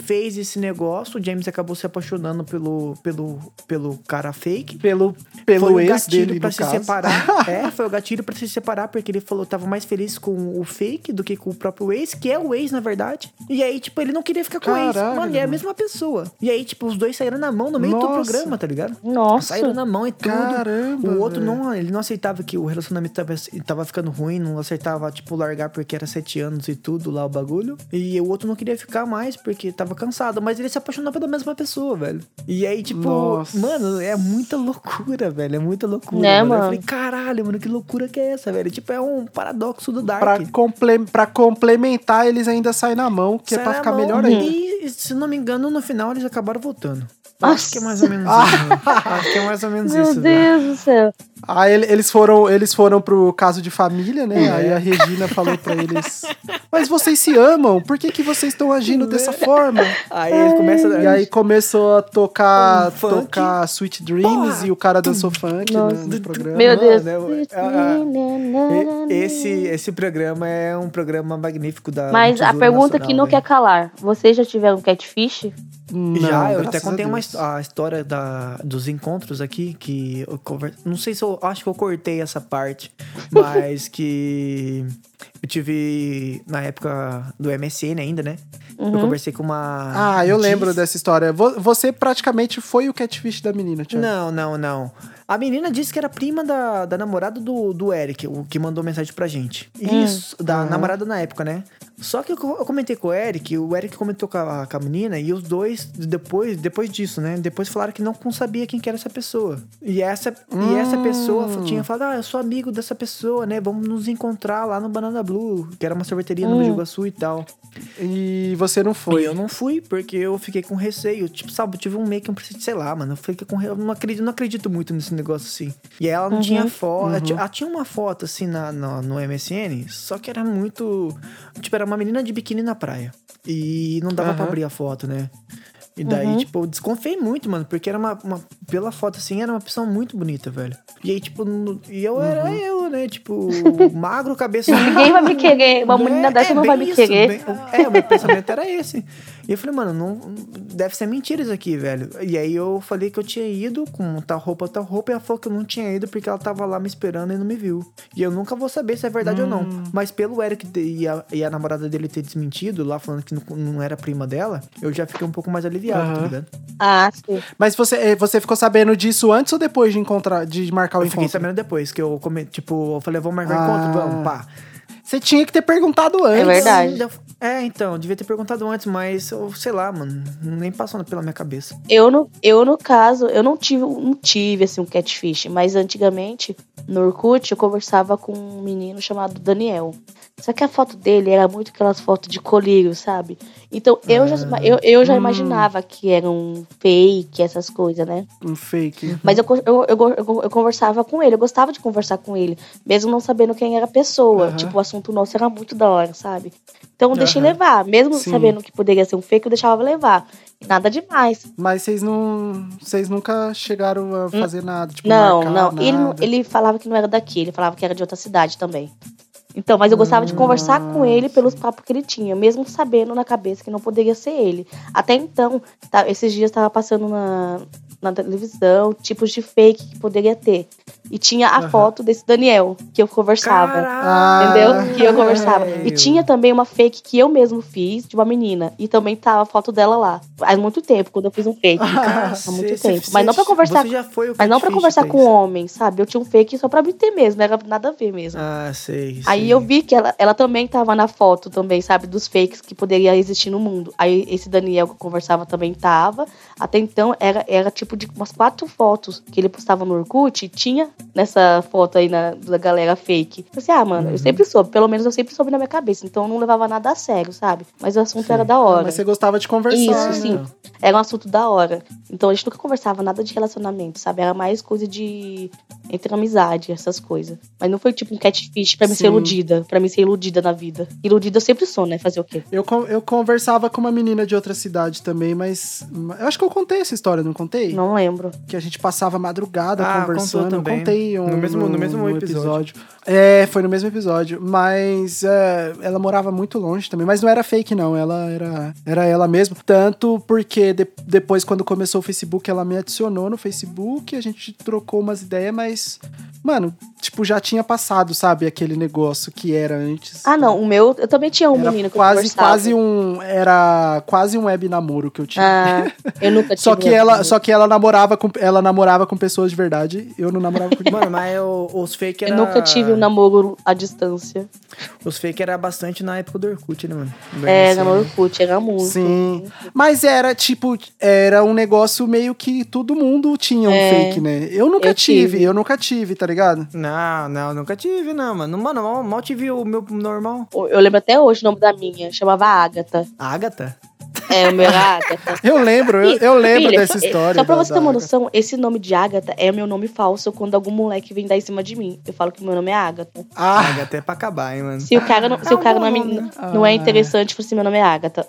fez esse negócio, o James acabou se apaixonando pelo pelo pelo cara fake.
Pelo, pelo
foi o gatilho
dele,
pra se
caso.
separar. é, foi o gatilho pra se separar, porque ele falou que tava mais feliz com o fake do que com o próprio ex, que é o ex, na verdade. E aí, tipo, ele não queria ficar com o ex.
Caralho,
Mano, e é a mesma pessoa. E aí, tipo, os dois saíram na mão no meio do
Nossa.
programa, tá ligado?
Nossa.
Saíram na mão e tudo.
Caramba,
O outro não, ele não aceitava que o relacionamento tava, tava ficando ruim, não aceitava, tipo, largar porque era sete anos e tudo lá o bagulho. E o outro não queria ficar mais porque tava cansado. Mas ele se apaixonou pela mesma pessoa, velho. E aí, tipo,
Nossa.
mano, é muita loucura, velho. É muita loucura.
Né,
mano. Eu
mano?
falei, caralho, mano, que loucura que é essa, velho? Tipo, é um paradoxo do Dark.
Pra, comple pra complementar, eles ainda saem na mão, que é
Sai
pra
na
ficar
mão.
melhor ainda.
E, se não me engano, no final eles acabaram voltando.
Nossa.
Acho que é mais ou menos isso. né? Acho que é mais ou menos
Meu
isso, velho.
Deus do céu.
Aí ele- eles foram, eles foram pro caso de família, né?
É.
Aí a Regina falou pra eles: Mas vocês se amam, por que, que vocês estão agindo dessa forma?
Aí ele começa a
E aí começou a tocar,
Um
tocar Sweet Dreams e o cara dançou funk no, no programa.
Meu Deus.
Mano, é- E- Esse, esse programa é um programa magnífico da.
Mas a pergunta que não
Nacional,
quer calar: vocês já tiveram catfish?
Não,
Já, eu até contei uma, a história da, dos encontros aqui, que eu conver... não sei se eu acho que eu cortei essa parte, mas que eu tive na época do MSN ainda, né? Eu conversei com uma.
Ah, eu lembro
Diz-
dessa história. Vo- Você praticamente foi o catfish da menina, Thiago.
Não, não, não. A menina disse que era prima da, da namorada do, do Eric, o que mandou mensagem pra gente. Isso, da namorada na época, né? Só que eu, eu comentei com o Eric, o Eric comentou com a, com a menina, e os dois, depois, depois disso, né? Depois falaram que não sabia quem que era essa pessoa. E essa, e essa pessoa f- tinha falado, ah, eu sou amigo dessa pessoa, né? Vamos nos encontrar lá no Banana Blue, que era uma sorveteria no Biju Guaçu e tal.
E você não
E
foi.
eu não fui, porque eu fiquei com receio. Tipo, sabe, eu tive um meio que um princípio, sei lá, mano. Eu fiquei com eu não acredito, não acredito muito nesse negócio assim. E ela não tinha foto. Ela, tinha, ela tinha uma foto assim na, na- no MSN, só que era muito. Tipo, era uma menina de biquíni na praia. E não dava pra
Aham.
abrir a foto, né? E daí, tipo, eu desconfiei muito, mano, porque era uma, uma- Pela foto assim, era uma pessoa muito bonita, velho. E aí, tipo, no- e eu era eu, né? Tipo, magro, cabeça.
Ninguém vai me querer. Uma
Né?
menina dessa não
bem
vai me
isso,
querer.
bem- é, o meu pensamento era esse. E eu falei, mano, não, deve ser mentira isso aqui, velho. E aí eu falei que eu tinha ido com tal roupa, tal roupa, e ela falou que eu não tinha ido porque ela tava lá me esperando e não me viu. E eu nunca vou saber se é verdade ou
Hum.
não. Mas pelo Eric e a, e a namorada dele ter desmentido, lá falando que não, não era prima dela, eu já fiquei um pouco mais aliviado, tá
Aham.
ligado?
Ah, sim.
Mas você, eh, você ficou sabendo disso antes ou depois de encontrar, de marcar o
Eu fiquei
encontro?
sabendo depois, que eu, come, tipo, eu falei, vamos marcar
Ah.
encontro? Vamos, pá.
Você tinha que ter perguntado antes.
É verdade.
É, então, eu devia ter perguntado antes, mas eu sei lá, mano, nem passou pela minha cabeça.
Eu no, eu, no caso, eu não tive, não tive assim, um catfish, mas antigamente, no Orkut, eu conversava com um menino chamado Daniel. Só que a foto dele era muito aquelas fotos de colírio, sabe? Então eu já, eu, eu já imaginava que era um fake, essas coisas, né?
Um fake.
Mas eu, eu, eu, eu, eu conversava com ele, eu gostava de conversar com ele, mesmo não sabendo quem era a pessoa. Tipo, o assunto nosso era muito da hora, sabe? Então eu deixei
Aham.
levar, mesmo
Sim.
sabendo que poderia ser um fake, eu deixava levar. Nada demais.
Mas vocês não. Vocês nunca chegaram a fazer nada. Tipo,
não, não. Ele,
nada.
ele falava que não era daqui, ele falava que era de outra cidade também. Então, mas eu gostava de conversar com ele pelos papos que ele tinha, mesmo sabendo na cabeça que não poderia ser ele. Até então, tá, esses dias tava passando na, na televisão tipos de fake que poderia ter. E tinha a foto desse Daniel, que eu conversava.
Ah,
Entendeu? Que eu conversava. E tinha também uma fake que eu mesmo fiz de uma menina. E também tava a foto dela lá. Há muito tempo, quando eu fiz um fake. Há muito
Cê- cê-
tempo. Mas não pra
cê-
conversar
Você já foi o
Mas não pra conversar com homem, sabe? Eu tinha um fake só pra me ter mesmo, não era nada a ver mesmo.
Ah, sei.
Aí
sei.
eu vi que ela, ela também tava na foto também, sabe? Dos fakes que poderia existir no mundo. Aí esse Daniel que eu conversava também tava. Até então era, era tipo de umas quatro fotos que ele postava no Orkut e tinha nessa foto aí na, da galera fake. Eu Falei assim, ah, mano, eu sempre soube. Pelo menos eu sempre soube na minha cabeça. Então eu não levava nada a sério, sabe? Mas o assunto era da hora.
Mas você gostava de conversar.
Isso, sim.
né?
Era um assunto da hora. Então a gente nunca conversava nada de relacionamento, sabe? Era mais coisa de. entre amizade, essas coisas. Mas não foi tipo um catfish pra me ser
Sim.
iludida. Pra me ser iludida na vida. Iludida eu sempre sou, né? Fazer o quê?
Eu, eu conversava com uma menina de outra cidade também, mas. Eu acho que eu contei essa história, não contei?
Não lembro.
Que a gente passava madrugada
Ah,
conversando.
contou também.
Eu contei um,
No mesmo- no mesmo episódio.
É, foi no mesmo episódio. Mas é, ela morava muito longe também. Mas não era fake, não. Ela era, era ela mesma. Tanto porque de- depois, quando começou o Facebook, ela me adicionou no Facebook. A gente trocou umas ideias, mas. Mano, tipo, já tinha passado, sabe? Aquele negócio que era antes.
Ah, não. O meu, eu também tinha um
Era
menino que eu
quase,
conversava.
quase um. Era quase um web namoro que eu tinha.
Ah, eu nunca tive.
Só que
um
ela, só que ela namorava com ela namorava com pessoas de verdade. Eu não namorava com
Mano, mas eu- os fake
Eu
era...
nunca tive um namoro à distância.
Os fake era bastante na época do Orkut, né, mano?
É,
Assim,
namoro Orkut, era muito.
Sim. Mas era tipo, era um negócio meio que todo mundo tinha um
É.
fake, né? Eu nunca
Eu
tive,
tive.
eu nunca tive, tá ligado?
Não, não, nunca tive, não, mano. Mano, mal, mal tive o meu normal.
Eu lembro até hoje o nome da minha. Chamava Agatha.
Agatha?
É, o meu era Agatha.
Eu lembro, eu, eu lembro
Filha,
dessa
é-
história.
Só pra você ter uma noção, esse nome de Agatha é meu nome falso quando algum moleque vem dar em cima de mim. Eu falo que meu nome é Agatha.
Ah,
Agatha é pra acabar, hein, mano.
Se o cara não, se
É
o cara não é, men-
né?
não é
Ah.
interessante, falo assim, meu nome é Agatha.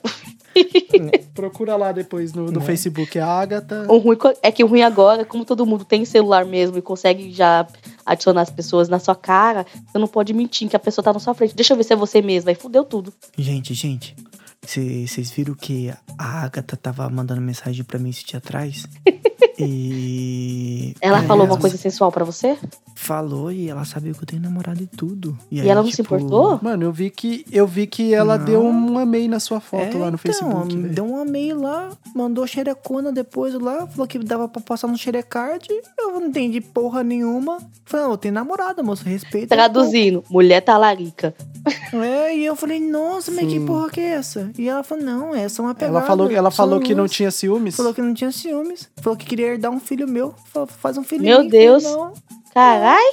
procura lá depois no, no Facebook, é Agatha.
O ruim é que o ruim agora, como todo mundo tem celular mesmo e consegue já adicionar as pessoas na sua cara, você não pode mentir que a pessoa tá na sua frente. Deixa eu ver se é você mesmo. Aí fudeu tudo.
Gente, gente, vocês viram que a Agatha tava mandando mensagem pra mim esse dia atrás? e.
Ela
É,
falou uma coisa sensual pra você?
Falou e ela sabia que eu tenho namorado e tudo.
E,
aí,
ela não se
tipo,
importou?
Mano, eu vi que eu vi que ela
Não.
deu um amei na sua foto
É,
lá no
então,
Facebook. velho.
Deu um e-mail lá, mandou xerecona depois lá, falou que dava pra passar no xerecard. Eu não entendi porra nenhuma. Falei, não, eu tenho namorada, moço, respeita.
Traduzindo, mulher talarica.
É, e eu falei, nossa, mas que porra que é essa? E ela falou, não, essa é uma pegada.
Ela falou, ela falou que não tinha ciúmes.
Falou que não tinha ciúmes. Falou que queria herdar um filho meu. Falou, faz um filho
Meu
mim.
Deus.
Não.
Carai!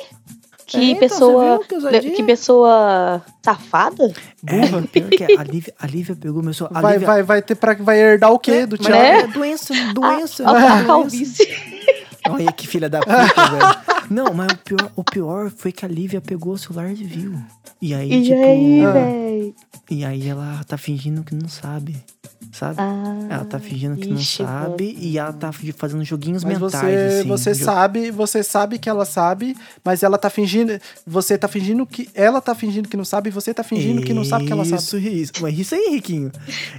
Que
É, então,
pessoa.
que
que pessoa safada?
Burra. pior que é, a Lívia, a Lívia pegou meu. A
Vai,
Lívia-
vai, vai ter para vai herdar o quê
É,
do Thiago?
É doença, doença.
A, a, a
doença.
calvície.
Olha que filha da puta, velho. Não, mas o pior, o pior foi que a Lívia pegou o celular e viu. E aí,
E
tipo.
aí,
ah.
E aí ela tá fingindo que não sabe. Sabe?
Ah,
ela tá fingindo que
ixi,
não sabe e ela tá fazendo joguinhos
Mas
mentais,
você,
assim.
você
Jo-
sabe, você sabe que ela sabe, mas ela tá fingindo, você tá fingindo que ela tá fingindo que não sabe, e você tá fingindo que não sabe que ela sabe.
Isso, isso. Mas isso aí, Riquinho.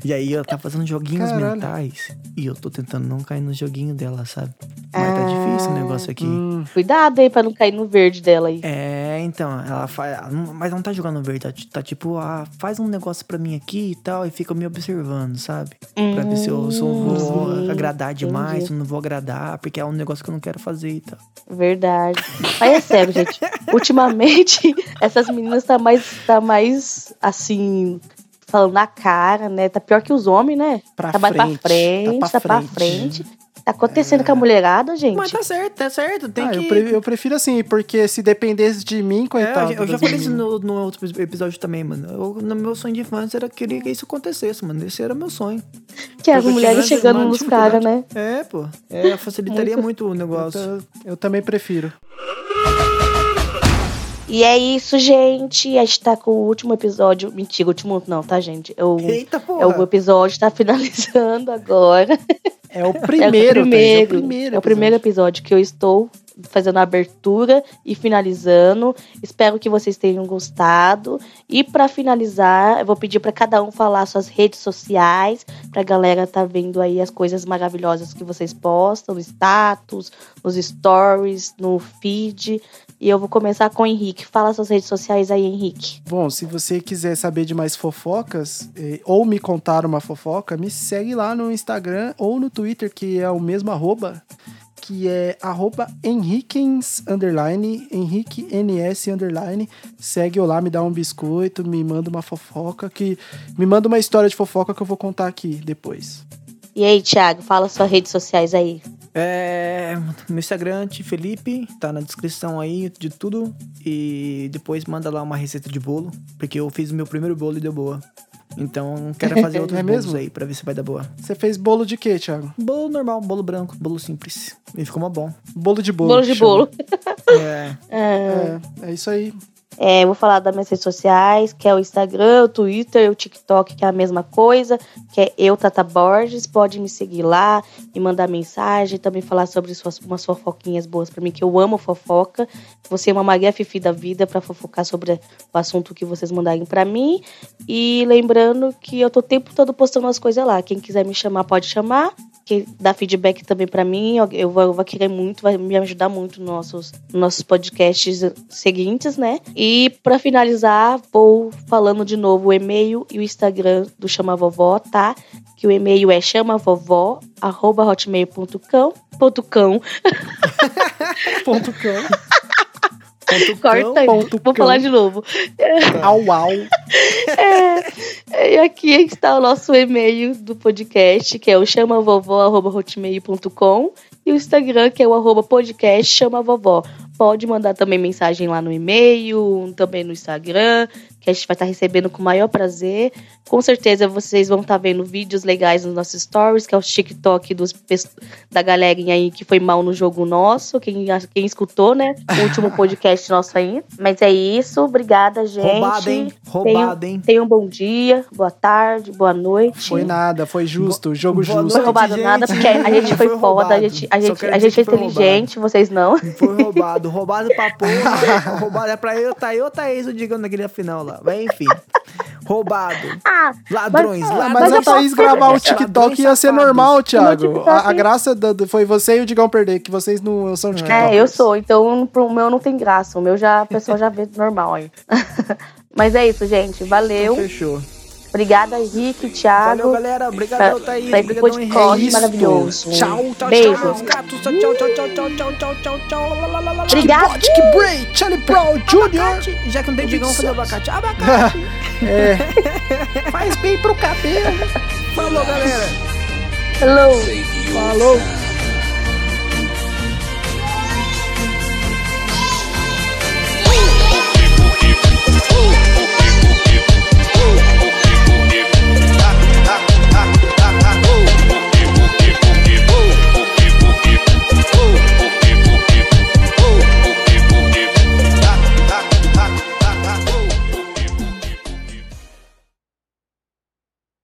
E aí ela tá fazendo joguinhos
Caralho.
mentais. E eu tô tentando não cair no joguinho dela, sabe? Mas tá difícil o negócio aqui.
Hum,
Cuidado aí pra não cair no verde dela aí.
É, então, ela faz. Mas não tá jogando verde, tá, tá tipo, ah, faz um negócio pra mim aqui e tal, e fica me observando, sabe? Pra ver se eu, se eu vou
Hum,
agradar demais, se eu não vou agradar, porque é um negócio que eu não quero fazer e tal.
Verdade. Mas é sério, gente. Ultimamente, essas meninas tá mais, tá mais assim, falando na cara, né? Tá pior que os homens, né?
Pra
tá mais pra
frente,
frente,
tá
tá
pra
pra
frente.
Tá acontecendo com a mulherada, gente.
Mas tá certo, tá certo. Tem
ah,
que.
eu, pre- eu prefiro assim, porque se dependesse de mim,
É,
coitado.
eu já falei isso no, no outro episódio também, mano. Eu, no meu sonho de infância era queria que isso acontecesse, mano. Esse era meu sonho.
que as mulheres chegando nos caras, né?
É, pô. É, facilitaria muito, o negócio.
Eu, eu também prefiro.
E é isso, gente. A gente tá com o último episódio. Mentira, o último não, tá, gente? É o,
Eita,
é
porra.
o episódio tá finalizando agora.
É o primeiro,
é o
Thaís,
primeiro,
é o primeiro.
é o primeiro episódio que eu estou fazendo a abertura e finalizando. Espero que vocês tenham gostado. E pra finalizar, eu vou pedir pra cada um falar suas redes sociais, pra galera tá vendo aí as coisas maravilhosas que vocês postam no status, nos stories, no feed. E eu vou começar com o Henrique. Fala suas redes sociais aí, Henrique.
Bom, se você quiser saber de mais fofocas, eh, ou me contar uma fofoca, me segue lá no Instagram ou no Twitter, que é o mesmo arroba, que é arroba Henriquens, underline, Henrique NS, underline. Segue eu lá, me dá um biscoito, me manda uma fofoca, que me manda uma história de fofoca que eu vou contar aqui depois.
E aí, Thiago, fala suas redes sociais aí.
É, meu Instagram, Felipe, tá na descrição aí de tudo. E depois manda lá uma receita de bolo, porque eu fiz o meu primeiro bolo e deu boa. Então quero fazer outros
É
bolos
mesmo?
aí pra ver se vai dar boa.
Você fez bolo de quê, Thiago?
Bolo normal, bolo branco, bolo simples. E ficou mó bom.
Bolo de bolo.
Bolo de
chama.
bolo.
É,
É, é isso aí.
É, vou falar das minhas redes sociais, que é o Instagram, o Twitter, o TikTok, que é a mesma coisa, que é eu, Tata Borges. Pode me seguir lá, me mandar mensagem, também falar sobre suas, umas fofoquinhas boas pra mim, que eu amo fofoca. Você é uma Maria Fifi da vida pra fofocar sobre o assunto que vocês mandarem pra mim. E lembrando que eu tô o tempo todo postando as coisas lá. Quem quiser me chamar, pode chamar. Que dá feedback também pra mim, eu- vou, eu vou querer muito, vai me ajudar muito nos nossos, nos nossos podcasts seguintes, né? E pra finalizar, vou falando de novo o e-mail e o Instagram do Chama Vovó, tá? Que o e-mail é chamavovó@hotmail.com. Ponto cão. Corta aí. Vou falar de novo.
Au, au.
E aqui está o nosso e-mail do podcast, que é o chamavovó.hotmail.com e o Instagram, que é o arroba podcast chama vovó. Pode mandar também mensagem lá no e-mail, também no Instagram, que a gente vai estar recebendo com o maior prazer. Com certeza vocês vão estar vendo vídeos legais nos nossos stories, que é o TikTok dos, da galerinha aí que foi mal no jogo nosso, quem, quem escutou, né? O último podcast nosso aí. Mas é isso, obrigada, gente.
roubado, hein? Roubado, hein?
Tenham um bom dia, boa tarde, boa noite.
Foi nada, foi justo, jogo
boa
Não
justo.
foi roubado
gente.
nada, porque a gente foi
Foi
foda, a
roubado.
gente, a gente, a gente é inteligente, vocês não.
Foi roubado. Roubado pra porra. roubado é pra eu, tá eu, Thaís, o Digão naquele final lá. Mas enfim. Roubado.
Ah,
Ladrões,
Ah,
ladrões.
mas a
eu posso
Thaís gravar o TikTok ia ser normal,
No
Thiago. A, a graça da- do- foi você e o Digão perder, que vocês não são TikTokers.
é, eu sou, então pro meu não tem graça, o meu já, a pessoa já vê normal aí. Mas é isso, gente, valeu.
Fechou.
Obrigada, Henrique,
Valeu,
Thiago.
galera. Obrigado,
Pra-
Thaís.
pra esse
Obrigadão,
podcast maravilhoso.
Tchau, tchau,
Beijo.
tchau, gatos. Tchau, tchau, tchau, tchau, tchau, tchau, tchau, tchau,
Bray, Charlie Brown Jr.
Já que não tem Digão, fazer abacate. Abacate.
É. Faz bem pro cabelo.
Falou, galera.
Hello.
Falou.
time.